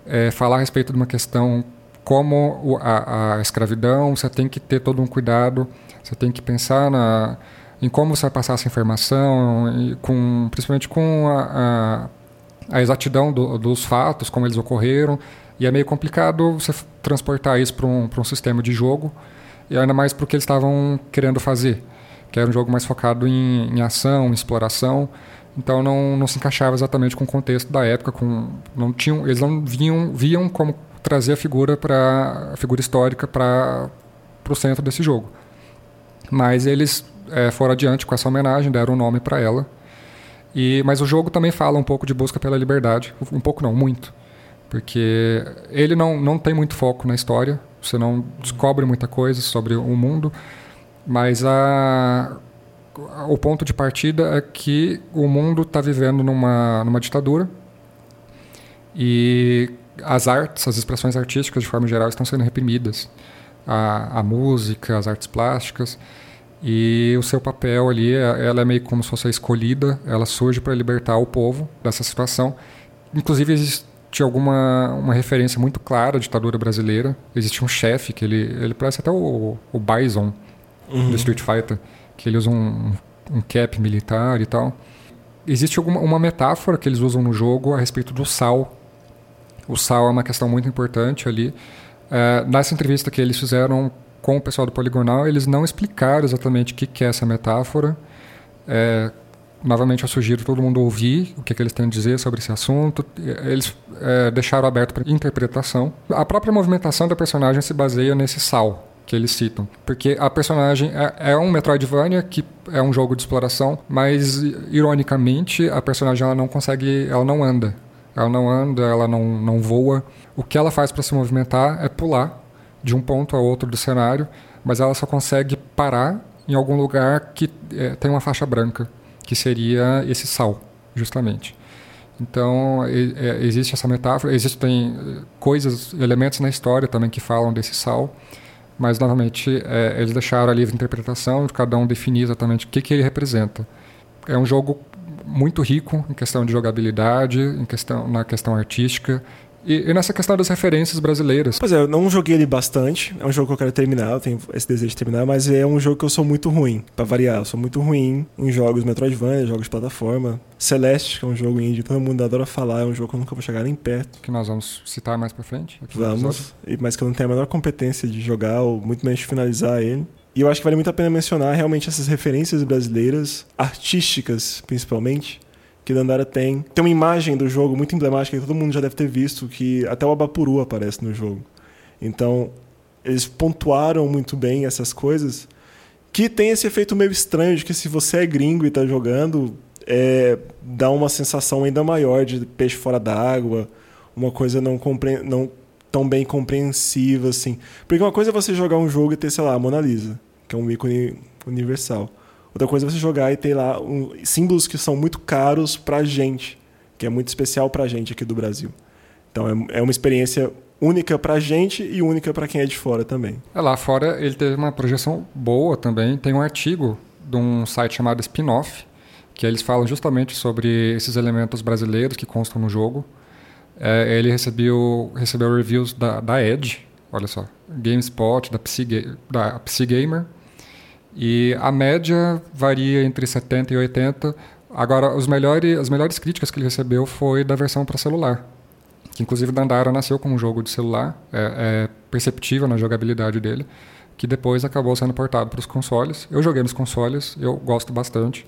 é, falar a respeito de uma questão como a, a, escravidão, você tem que ter todo um cuidado, você tem que pensar na, em como você vai passar essa informação, com, principalmente com a, a a exatidão do, dos fatos, como eles ocorreram, e é meio complicado você transportar isso para um, um sistema de jogo, e ainda mais para o que eles estavam querendo fazer, que era um jogo mais focado em, em ação, em exploração, então não, não se encaixava exatamente com o contexto da época, com, não tinham, eles não viam, viam como trazer a figura para figura histórica para o centro desse jogo. Mas eles é, foram adiante com essa homenagem, deram um nome para ela, e, mas o jogo também fala um pouco de busca pela liberdade. Um pouco não, muito. Porque ele não, não tem muito foco na história, você não descobre muita coisa sobre o mundo, mas a, o ponto de partida é que o mundo está vivendo numa, numa ditadura e as artes, as expressões artísticas de forma geral estão sendo reprimidas. A, a música, as artes plásticas. E o seu papel ali, é, ela é meio como se fosse a escolhida, ela surge para libertar o povo dessa situação. Inclusive, tinha alguma uma referência muito clara à ditadura brasileira. Existia um chefe que ele, ele parece até o, o Bison uhum. do Street Fighter, que ele usa um, um cap militar e tal. Existe alguma, uma metáfora que eles usam no jogo a respeito do sal. O sal é uma questão muito importante ali. É, nessa entrevista que eles fizeram com o pessoal do Poligonal, eles não explicaram exatamente o que, que é essa metáfora. É, novamente, eu sugiro todo mundo ouvir o que, que, eles têm a dizer sobre esse assunto. Eles é, deixaram aberto para interpretação. A própria movimentação da personagem se baseia nesse sal que eles citam. Porque a personagem é, é, um Metroidvania que é um jogo de exploração, mas ironicamente a personagem ela não consegue, ela não anda. Ela não anda, ela não, não voa. O que ela faz para se movimentar é pular de um ponto a outro do cenário, mas ela só consegue parar em algum lugar que é, tem uma faixa branca, que seria esse sal, justamente. Então, é, existe essa metáfora, existem eh, coisas, elementos na história também que falam desse sal, mas, novamente, é, eles deixaram a livre interpretação de cada um definir exatamente o que, que ele representa. É um jogo muito rico em questão de jogabilidade, em questão, na questão artística, e, e, nessa questão das referências brasileiras. Pois é, eu não joguei ele bastante. É um jogo que eu quero terminar, eu tenho esse desejo de terminar, mas é um jogo que eu sou muito ruim, para variar. Eu sou muito ruim em jogos Metroidvania, jogos de plataforma. Celeste, que é um jogo indie, todo mundo adora falar, é um jogo que eu nunca vou chegar nem perto. Que nós vamos citar mais pra frente. Vamos, mas que eu não tenho a menor competência de jogar, ou muito menos de finalizar ele. E eu acho que vale muito a pena mencionar realmente essas referências brasileiras, artísticas principalmente, que Dandara tem. Tem uma imagem do jogo muito emblemática que todo mundo já deve ter visto, que até o Abapuru aparece no jogo. Então, eles pontuaram muito bem essas coisas, que tem esse efeito meio estranho de que se você é gringo e está jogando, é, dá uma sensação ainda maior de peixe fora d'água, uma coisa não, compre... não tão bem compreensiva assim. Porque uma coisa é você jogar um jogo e ter, sei lá, a Mona Lisa, que é um ícone universal. Outra coisa é você jogar e ter lá um, símbolos que são muito caros pra gente, que é muito especial pra gente aqui do Brasil. Então é, é uma experiência única pra gente e única para quem é de fora também. É, lá fora ele teve uma projeção boa também. Tem um artigo de um site chamado Spinoff, que eles falam justamente sobre esses elementos brasileiros que constam no jogo. É, ele recebeu, recebeu reviews da, da Edge, olha só, GameSpot, da PC, da Gamer, e a média varia entre 70 e 80. Agora, os melhores, as melhores críticas que ele recebeu foi da versão para celular. Que inclusive Dandara nasceu como um jogo de celular, é, é perceptível na jogabilidade dele, que depois acabou sendo portado para os consoles. Eu joguei nos consoles, eu gosto bastante,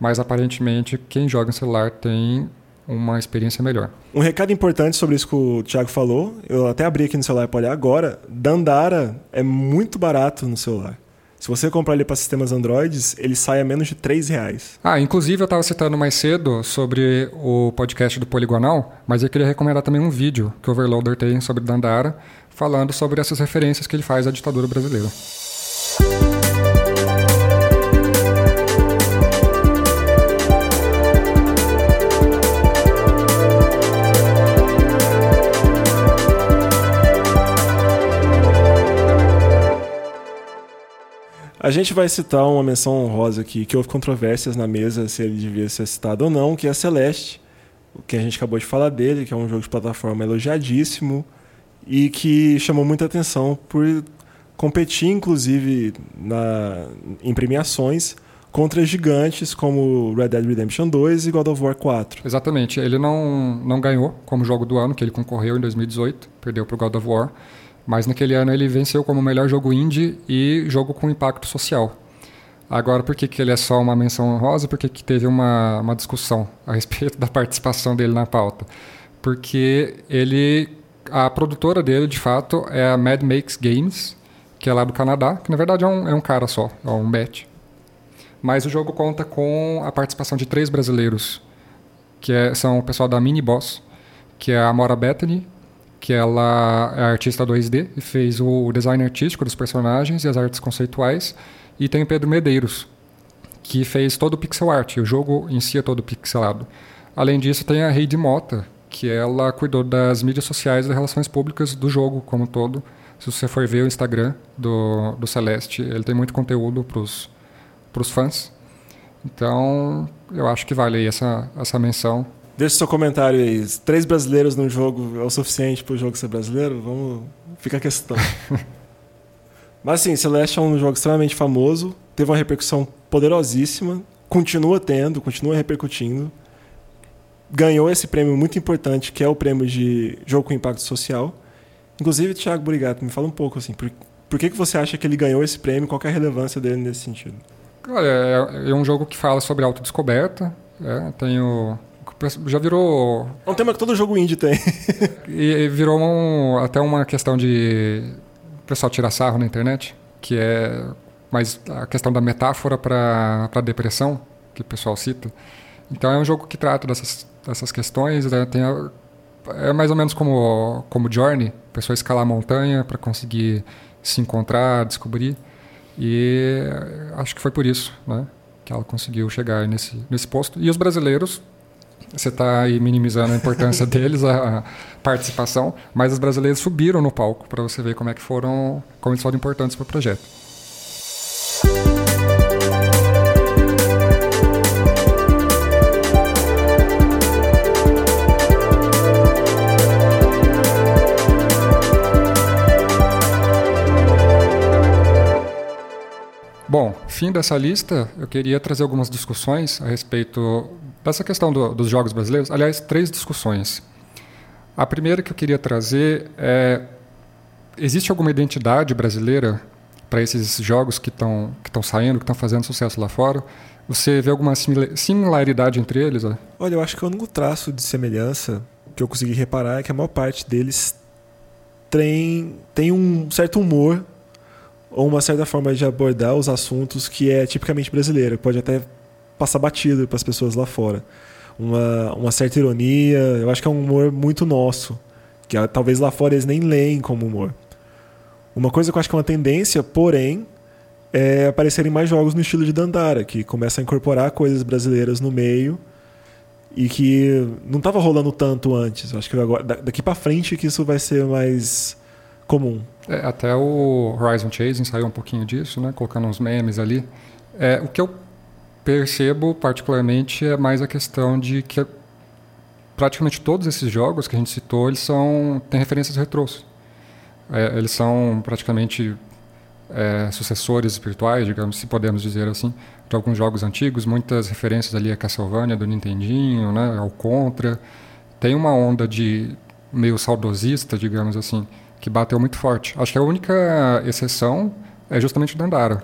mas aparentemente quem joga em celular tem uma experiência melhor. Um recado importante sobre isso que o Thiago falou, eu até abri aqui no celular para olhar agora, Dandara é muito barato no celular. Se você comprar ele para sistemas Androids, ele sai a menos de 3 reais. Ah, inclusive eu estava citando mais cedo sobre o podcast do Poligonal, mas eu queria recomendar também um vídeo que o Overloader tem sobre Dandara, falando sobre essas referências que ele faz à ditadura brasileira. A gente vai citar uma menção honrosa aqui, que houve controvérsias na mesa se ele devia ser citado ou não, que é Celeste, que a gente acabou de falar dele, que é um jogo de plataforma elogiadíssimo e que chamou muita atenção por competir, inclusive, na, em premiações contra gigantes como Red Dead Redemption 2 e God of War 4. Exatamente. Ele não, não ganhou como jogo do ano, que ele concorreu em 2018, perdeu para o God of War. Mas naquele ano ele venceu como melhor jogo indie e jogo com impacto social. Agora, por que, que ele é só uma menção honrosa? Porque que teve uma, uma discussão a respeito da participação dele na pauta. Porque ele, a produtora dele, de fato, é a Mad Makes Games, que é lá do Canadá, que na verdade é um, é um cara só, é um bet. Mas o jogo conta com a participação de três brasileiros, que é, são o pessoal da Mini Boss, que é a Mora Bethany, que ela é artista 2D e fez o design artístico dos personagens e as artes conceituais. E tem o Pedro Medeiros, que fez todo o pixel art, o jogo em si é todo pixelado. Além disso, tem a Heidi Mota, que ela cuidou das mídias sociais e das relações públicas do jogo como todo. Se você for ver o Instagram do, do Celeste, ele tem muito conteúdo para os fãs. Então, eu acho que vale essa, essa menção Deixa seu comentário aí. Três brasileiros num jogo é o suficiente para o jogo ser brasileiro? Vamos. Fica a questão. Mas assim, Celeste é um jogo extremamente famoso, teve uma repercussão poderosíssima, continua tendo, continua repercutindo. Ganhou esse prêmio muito importante, que é o prêmio de jogo com impacto social. Inclusive, Thiago Burigato, me fala um pouco assim, por, por que, que você acha que ele ganhou esse prêmio? Qual é a relevância dele nesse sentido? Olha, é, é um jogo que fala sobre autodescoberta. É, tem o, já virou. É um tema que todo jogo indie tem. e virou um, até uma questão de o pessoal tirar sarro na internet, que é mais a questão da metáfora para a depressão, que o pessoal cita. Então é um jogo que trata dessas, dessas questões. Né? Tem a, é mais ou menos como, como Journey, a pessoa escalar a montanha para conseguir se encontrar, descobrir. E acho que foi por isso né, que ela conseguiu chegar nesse, nesse posto. E os brasileiros você está aí minimizando a importância deles, a, participação, mas os brasileiros subiram no palco para você ver como é que foram, como eles foram importantes para o projeto. Bom, fim dessa lista, eu queria trazer algumas discussões a respeito dessa questão do, dos jogos brasileiros. Aliás, três discussões. A primeira que eu queria trazer é: existe alguma identidade brasileira para esses jogos que estão que saindo, que estão fazendo sucesso lá fora? Você vê alguma similaridade entre eles? Olha, eu acho que o único traço de semelhança que eu consegui reparar é que a maior parte deles tem, tem um certo humor ou uma certa forma de abordar os assuntos que é tipicamente brasileiro. Pode até passar batido para as pessoas lá fora. Uma, uma certa ironia, eu acho que é um humor muito nosso, que ah, talvez lá fora eles nem leem como humor. Uma coisa que eu acho que é uma tendência, porém, é aparecerem mais jogos no estilo de Dandara, que começa a incorporar coisas brasileiras no meio e que não estava rolando tanto antes. Eu acho que agora, daqui para frente que isso vai ser mais comum. É, até o Horizon Chasing saiu um pouquinho disso, né? colocando uns memes ali. É, o que eu percebo particularmente é mais a questão de que praticamente todos esses jogos que a gente citou, eles são têm referências retrôs. É, eles são praticamente é, sucessores espirituais, digamos, se podemos dizer assim, de alguns jogos antigos, muitas referências ali a Castlevania do Nintendinho, né, ao Contra. Tem uma onda de meio saudosista, digamos assim, que bateu muito forte. Acho que a única exceção é justamente o Dandara.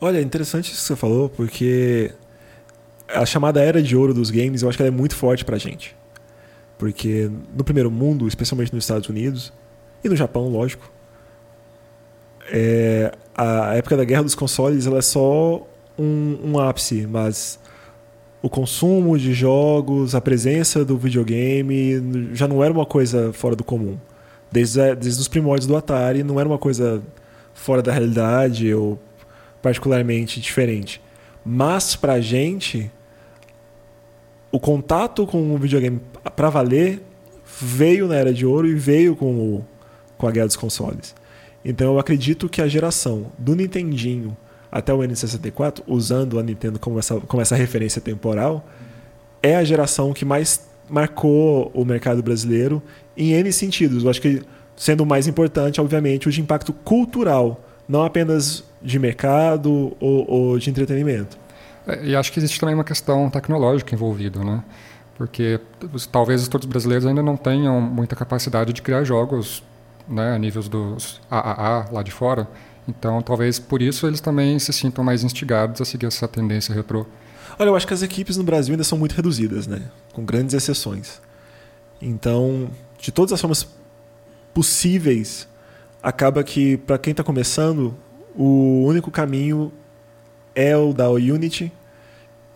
Olha, interessante isso que você falou, porque a chamada era de ouro dos games, eu acho que ela é muito forte pra gente. Porque no primeiro mundo, especialmente nos Estados Unidos, e no Japão, lógico, é, a época da guerra dos consoles ela é só um, um ápice, mas o consumo de jogos, a presença do videogame já não era uma coisa fora do comum. Desde, desde os primórdios do Atari, não era uma coisa fora da realidade ou particularmente diferente. Mas pra gente, o contato com o videogame para valer veio na Era de Ouro e veio com, o, com a Guerra dos Consoles. Então eu acredito que a geração do Nintendinho até o N64, usando a Nintendo como essa, como essa referência temporal, é a geração que mais marcou o mercado brasileiro em N sentidos. Eu acho que sendo mais importante, obviamente, o de impacto cultural, não apenas de mercado ou, ou de entretenimento. É, e acho que existe também uma questão tecnológica envolvida, né? Porque talvez os estudos brasileiros ainda não tenham muita capacidade de criar jogos né, a níveis dos AAA lá de fora. Então, talvez por isso eles também se sintam mais instigados a seguir essa tendência retrô. Olha, eu acho que as equipes no Brasil ainda são muito reduzidas, né? Com grandes exceções. Então, de todas as formas possíveis, acaba que para quem está começando, o único caminho é o da Unity,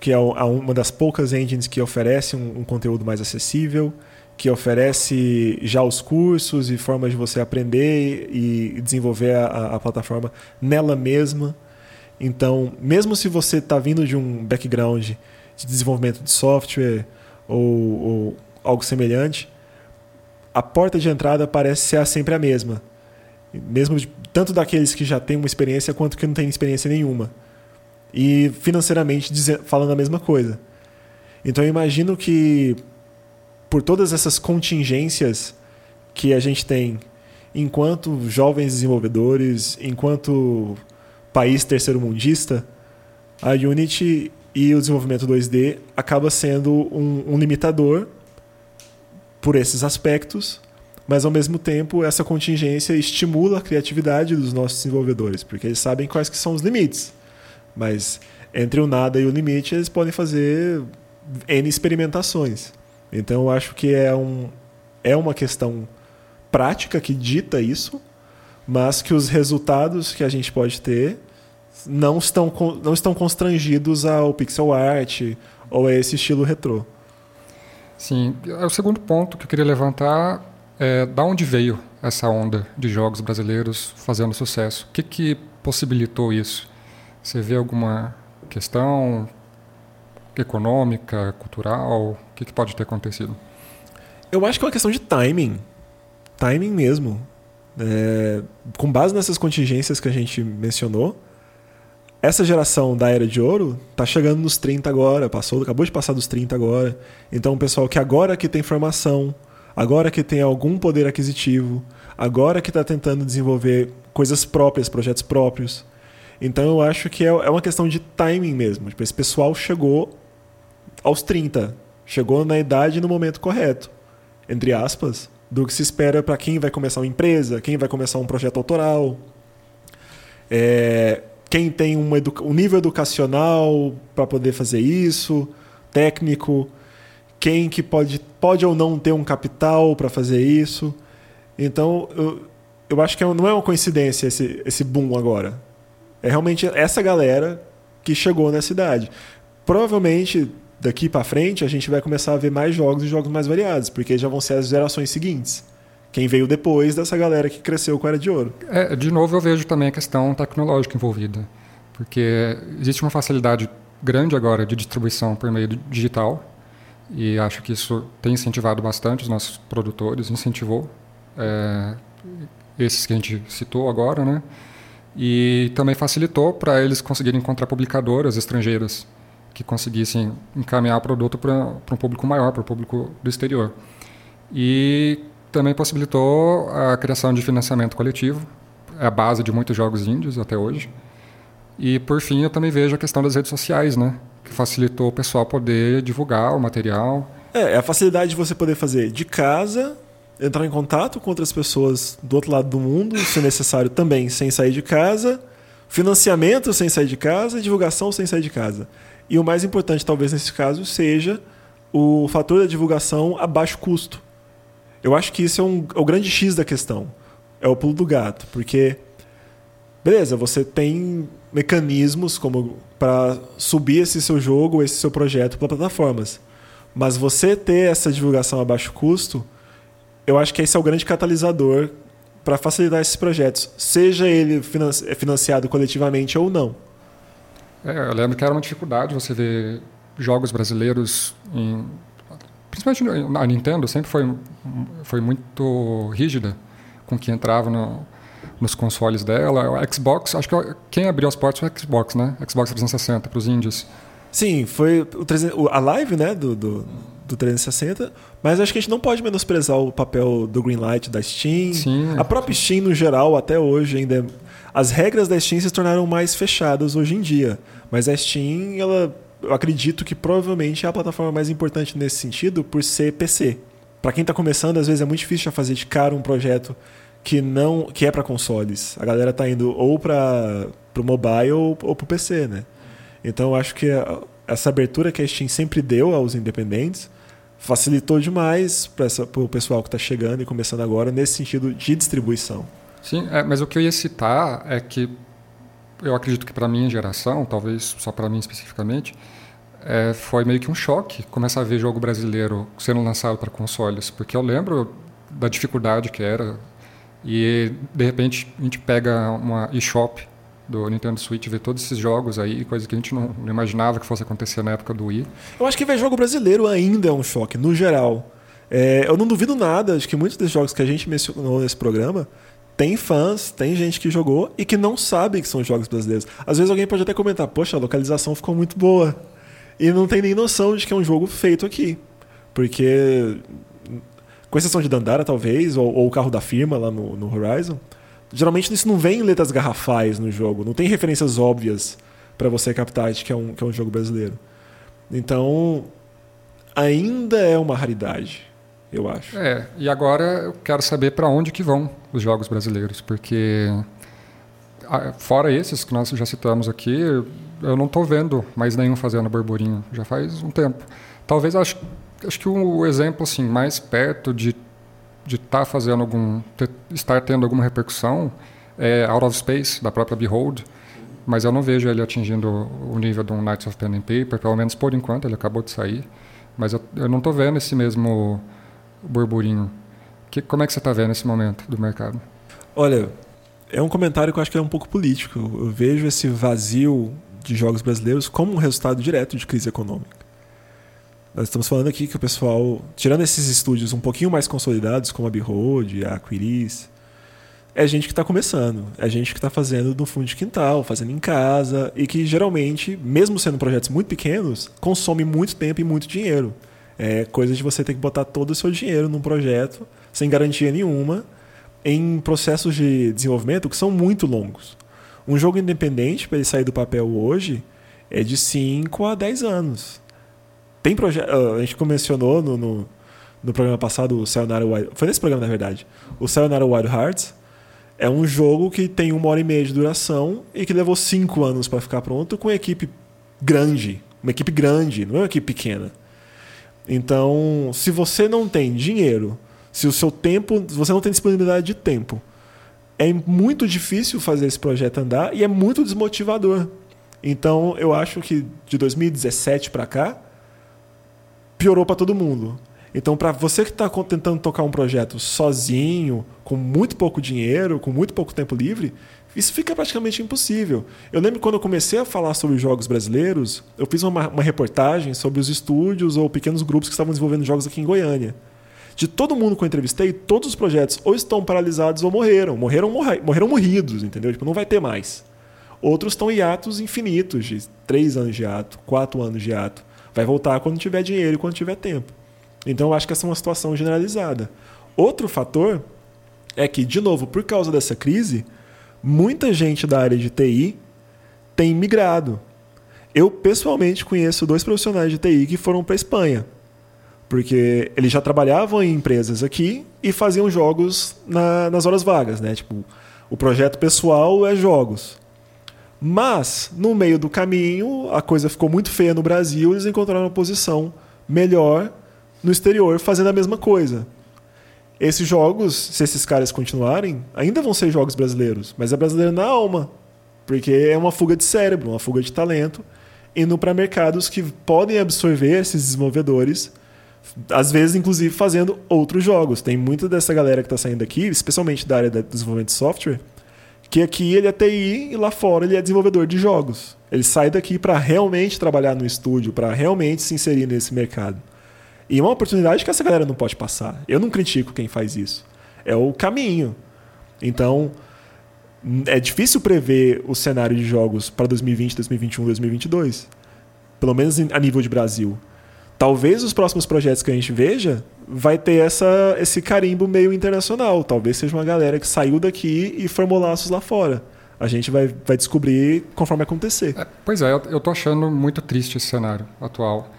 que é uma das poucas engines que oferece um, conteúdo mais acessível, que oferece já os cursos e formas de você aprender e desenvolver a, a plataforma nela mesma. Então, mesmo se você está vindo de um background de desenvolvimento de software ou, ou algo semelhante, a porta de entrada parece ser sempre a mesma mesmo de, tanto daqueles que já têm uma experiência quanto que não têm experiência nenhuma. E financeiramente dizer, falando a mesma coisa. Então eu imagino que por todas essas contingências que a gente tem enquanto jovens desenvolvedores, enquanto país terceiro-mundista, a Unity e o desenvolvimento 2D acaba sendo um, um limitador por esses aspectos, mas ao mesmo tempo essa contingência estimula a criatividade dos nossos desenvolvedores, porque eles sabem quais que são os limites. Mas entre o nada e o limite, eles podem fazer N experimentações. Então eu acho que é, um, é uma questão prática que dita isso, mas que os resultados que a gente pode ter não estão, não estão constrangidos ao pixel art ou a esse estilo retrô. Sim, o segundo ponto que eu queria levantar é da onde veio essa onda de jogos brasileiros fazendo sucesso? O que, que possibilitou isso? Você vê alguma questão econômica, cultural? O que, que pode ter acontecido? Eu acho que é uma questão de timing. Timing mesmo. É, com base nessas contingências que a gente mencionou, essa geração da era de ouro está chegando nos 30 agora, passou, acabou de passar dos 30 agora. Então, o pessoal que agora que tem formação, agora que tem algum poder aquisitivo, agora que está tentando desenvolver coisas próprias, projetos próprios. Então, eu acho que é, é uma questão de timing mesmo. Tipo, esse pessoal chegou aos 30, chegou na idade e no momento correto, entre aspas, do que se espera para quem vai começar uma empresa, quem vai começar um projeto autoral. É, quem tem um, um nível educacional para poder fazer isso, técnico, quem que pode, pode ou não ter um capital para fazer isso. Então, eu, eu acho que é não é uma coincidência esse, esse boom agora. É realmente essa galera que chegou nessa idade. Provavelmente, daqui para frente, a gente vai começar a ver mais jogos e jogos mais variados, porque já vão ser as gerações seguintes quem veio depois dessa galera que cresceu com a Era de Ouro. É, de novo, eu vejo também a questão tecnológica envolvida, porque existe uma facilidade grande agora de distribuição por meio digital, e acho que isso tem incentivado bastante os nossos produtores, incentivou é, esses que a gente citou agora, né? E também facilitou para eles conseguirem encontrar publicadoras estrangeiras que conseguissem encaminhar o produto para um público maior, para o público do exterior. E também possibilitou a criação de financiamento coletivo, é a base de muitos jogos índios até hoje. E, por fim, eu também vejo a questão das redes sociais, né? Que facilitou o pessoal poder divulgar o material. É, é a facilidade de você poder fazer de casa, entrar em contato com outras pessoas do outro lado do mundo, se necessário também, sem sair de casa, financiamento sem sair de casa, divulgação sem sair de casa. E o mais importante, talvez nesse caso, seja o fator da divulgação a baixo custo. Eu acho que isso é, um, é o grande X da questão. É o pulo do gato. Porque, beleza, você tem mecanismos como para subir esse seu jogo, esse seu projeto para plataformas. Mas você ter essa divulgação a baixo custo, eu acho que esse é o grande catalisador para facilitar esses projetos, seja ele financiado coletivamente ou não. É, eu lembro que era uma dificuldade você ver jogos brasileiros em principalmente a Nintendo sempre foi, foi muito rígida com que entrava no, nos consoles dela. A Xbox, acho que quem abriu as portas foi a Xbox, né? Xbox 360 para os indies. Sim, foi o, a live, né, do, do, do 360, mas acho que a gente não pode menosprezar o papel do Greenlight da Steam. Sim. A própria Steam, no geral, até hoje ainda... É, as regras da Steam se tornaram mais fechadas hoje em dia, mas a Steam, ela eu acredito que provavelmente é a plataforma mais importante nesse sentido por ser PC. Para quem está começando, às vezes é muito difícil fazer de cara um projeto que não que é para consoles. A galera está indo ou para o mobile ou, ou para o PC, né? Então eu acho que essa abertura que a Steam sempre deu aos independentes facilitou demais para o pessoal que está chegando e começando agora nesse sentido de distribuição. Sim, é, mas o que eu ia citar é que eu acredito que para minha geração, talvez só para mim especificamente, é, foi meio que um choque começar a ver jogo brasileiro sendo lançado para consoles, porque eu lembro da dificuldade que era e de repente a gente pega uma eShop do Nintendo Switch, vê todos esses jogos aí, coisa que a gente não, não, imaginava que fosse acontecer na época do Wii. Eu acho que ver jogo brasileiro ainda é um choque, no geral. É, eu não duvido nada, acho que muitos dos jogos que a gente mencionou nesse programa tem fãs, tem gente que jogou e que não sabe que são jogos brasileiros. Às vezes alguém pode até comentar, poxa, a localização ficou muito boa. E não tem nem noção de que é um jogo feito aqui. Porque, com exceção de Dandara, talvez, ou, ou o carro da firma lá no, no Horizon, geralmente isso não vem em letras garrafais no jogo, não tem referências óbvias para você captar de que é, um, que é um jogo brasileiro. Então, ainda é uma raridade, eu acho. É, e agora eu quero saber para onde que vão os jogos brasileiros, porque fora esses que nós já citamos aqui, eu não estou vendo mais nenhum fazendo burburinho, já faz um tempo. Talvez acho, acho que o exemplo assim mais perto de de estar tá fazendo algum ter, estar tendo alguma repercussão é Out of Space da própria Behold, mas eu não vejo ele atingindo o nível de um Knights of Pen and Paper, pelo menos por enquanto, ele acabou de sair. Mas eu, eu não estou vendo esse mesmo burburinho. Que, como é que você está vendo esse momento do mercado? Olha, é um comentário que eu acho que é um pouco político. Eu vejo esse vazio de jogos brasileiros como um resultado direto de crise econômica. Nós estamos falando aqui que o pessoal, tirando esses estúdios um pouquinho mais consolidados, como a Behold, a Aquiris, é gente que está começando, é gente que está fazendo no fundo de quintal, fazendo em casa e que geralmente, mesmo sendo projetos muito pequenos, consome muito tempo e muito dinheiro. É coisa de você ter que botar todo o seu dinheiro num projeto sem garantia nenhuma em processos de desenvolvimento que são muito longos. Um jogo independente para ele sair do papel hoje é de 5 a 10 anos. Tem projeto, a gente mencionou no, no, no, programa passado o Sayonara Wild, foi nesse programa na verdade, o Sayonara Wild Hearts é um jogo que tem uma hora e meia de duração e que levou cinco anos para ficar pronto com uma equipe grande. Uma equipe grande, não é uma equipe pequena. Então, se você não tem dinheiro, se o seu tempo, se você não tem disponibilidade de tempo, é muito difícil fazer esse projeto andar e é muito desmotivador. Então, eu acho que de 2017 para cá piorou para todo mundo. Então, para você que está tentando tocar um projeto sozinho, com muito pouco dinheiro, com muito pouco tempo livre, isso fica praticamente impossível. Eu lembro quando eu comecei a falar sobre jogos brasileiros, eu fiz uma, uma reportagem sobre os estúdios ou pequenos grupos que estavam desenvolvendo jogos aqui em Goiânia. De todo mundo que eu entrevistei, todos os projetos ou estão paralisados ou morreram. Morreram, morre, morreram morridos, entendeu? Tipo, não vai ter mais. Outros estão em hiatos infinitos, de três anos de ato, quatro anos de ato. Vai voltar quando tiver dinheiro e quando tiver tempo. Então eu acho que essa é uma situação generalizada. Outro fator é que, de novo, por causa dessa crise, muita gente da área de TI tem migrado. Eu pessoalmente conheço dois profissionais de TI que foram para a Espanha, porque eles já trabalhavam em empresas aqui e faziam jogos na, nas horas vagas, né? Tipo, o projeto pessoal é jogos. Mas, no meio do caminho, a coisa ficou muito feia no Brasil, eles encontraram uma posição melhor no exterior fazendo a mesma coisa. Esses jogos, se esses caras continuarem, ainda vão ser jogos brasileiros, mas é brasileiro na alma, porque é uma fuga de cérebro, uma fuga de talento, indo para mercados que podem absorver esses desenvolvedores, às vezes inclusive fazendo outros jogos. Tem muita dessa galera que está saindo aqui, especialmente da área de desenvolvimento de software, que aqui ele é TI e lá fora ele é desenvolvedor de jogos. Ele sai daqui para realmente trabalhar no estúdio, para realmente se inserir nesse mercado. E é uma oportunidade que essa galera não pode passar. Eu não critico quem faz isso. É o caminho. Então, é difícil prever o cenário de jogos para 2020, 2021, 2022. Pelo menos a nível de Brasil. Talvez os próximos projetos que a gente veja vai ter essa, esse carimbo meio internacional. Talvez seja uma galera que saiu daqui e formou laços lá fora. A gente vai, vai descobrir conforme acontecer. É, pois é, eu, eu tô achando muito triste esse cenário atual.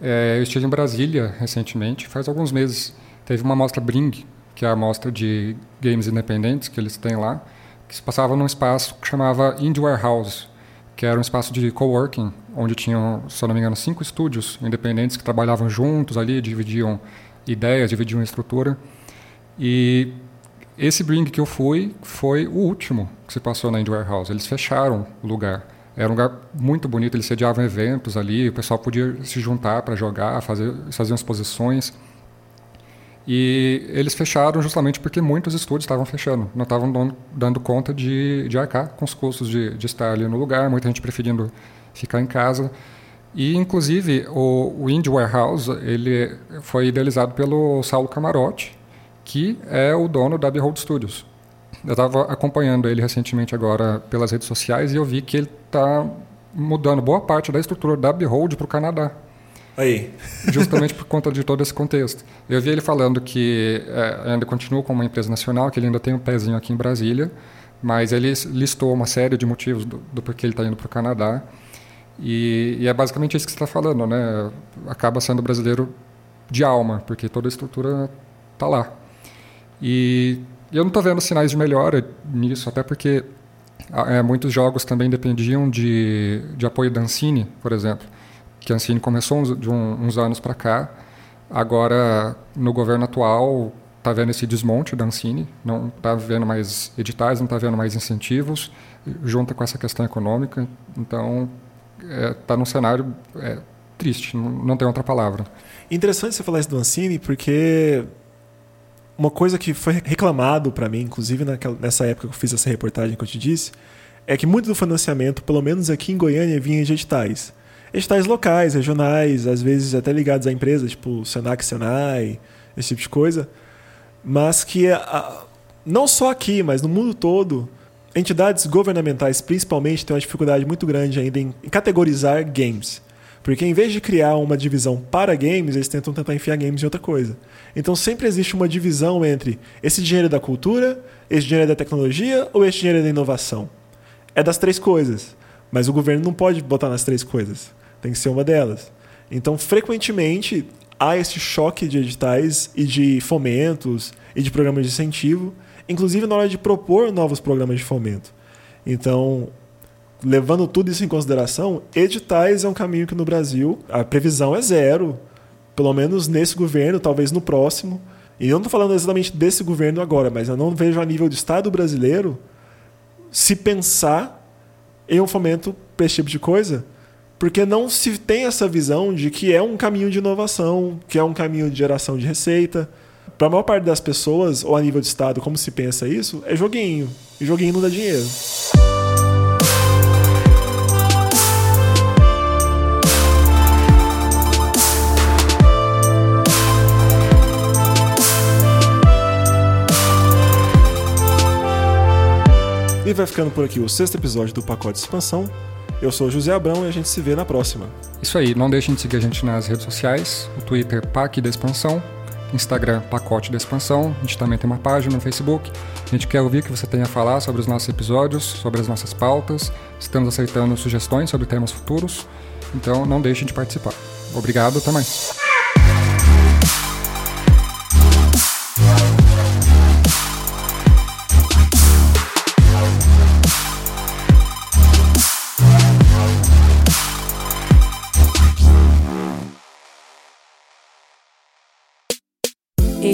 É, eu estive em Brasília recentemente, faz alguns meses. Teve uma mostra Bring, que é a mostra de games independentes que eles têm lá, que se passava num espaço que chamava Indie Warehouse, que era um espaço de coworking, onde tinham, se não me engano, cinco estúdios independentes que trabalhavam juntos ali, dividiam ideias, dividiam estrutura. E esse Bring que eu fui foi o último que se passou na Indie Warehouse. Eles fecharam o lugar. Era um lugar muito bonito, eles sediavam eventos ali, o pessoal podia se juntar para jogar, fazer, fazer exposições. E eles fecharam justamente porque muitos estúdios estavam fechando, não estavam dando conta de, de arcar com os custos de, de estar ali no lugar, muita gente preferindo ficar em casa. E, inclusive, o, o Indie Warehouse ele foi idealizado pelo Saulo Camarote, que é o dono da Behold Studios. Eu estava acompanhando ele recentemente agora pelas redes sociais e eu vi que ele está mudando boa parte da estrutura da Behold para o Canadá. Aí. Justamente por conta de todo esse contexto. Eu vi ele falando que é, ainda continua como uma empresa nacional, que ele ainda tem um pezinho aqui em Brasília, mas ele listou uma série de motivos do, do porquê ele está indo para o Canadá. E, e, é basicamente isso que você está falando, né? Acaba sendo brasileiro de alma, porque toda a estrutura está lá. E eu não estou vendo sinais de melhora nisso, até porque é, muitos jogos também dependiam de, de apoio da Ancine, por exemplo, que a Ancine começou uns, de um, uns anos para cá. Agora, no governo atual, está vendo esse desmonte da Ancine, não está vendo mais editais, não está vendo mais incentivos, junta com essa questão econômica. Então, está é, tá num cenário é, triste, não, não tem outra palavra. Interessante você falar isso do Ancine, porque uma coisa que foi reclamado para mim, inclusive naquela, nessa época que eu fiz essa reportagem que eu te disse, é que muito do financiamento, pelo menos aqui em Goiânia, vinha de editais. Editais locais, regionais, às vezes até ligados a empresas, tipo Senac, Senai, esse tipo de coisa. Mas que a, não só aqui, mas no mundo todo, entidades governamentais principalmente têm uma dificuldade muito grande ainda em categorizar games. Porque em vez de criar uma divisão para games, eles tentam tentar enfiar games em outra coisa. Então sempre existe uma divisão entre esse dinheiro é da cultura, esse dinheiro é da tecnologia ou esse dinheiro é da inovação. É das três coisas, mas o governo não pode botar nas três coisas. Tem que ser uma delas. Então, frequentemente, há esse choque de editais e de fomentos e de programas de incentivo, inclusive na hora de propor novos programas de fomento. Então, levando tudo isso em consideração, editais é um caminho que no Brasil a previsão é zero, pelo menos nesse governo, talvez no próximo. E eu não estou falando exatamente desse governo agora, mas eu não vejo a nível de Estado brasileiro se pensar em um fomento para esse tipo de coisa, porque não se tem essa visão de que é um caminho de inovação, que é um caminho de geração de receita. Para a maior parte das pessoas, ou a nível de Estado, como se pensa isso, é joguinho. E joguinho não dá dinheiro. E vai ficando por aqui o sexto episódio do Pacote Expansão. Eu sou José Abrão e a gente se vê na próxima. Isso aí, não deixem de seguir a gente nas redes sociais, o Twitter PAC da Expansão, Instagram Pacote da Expansão, a gente também tem uma página no Facebook. A gente quer ouvir que você tem a falar sobre os nossos episódios, sobre as nossas pautas. Estamos aceitando sugestões sobre temas futuros, então não deixem de participar. Obrigado, até mais.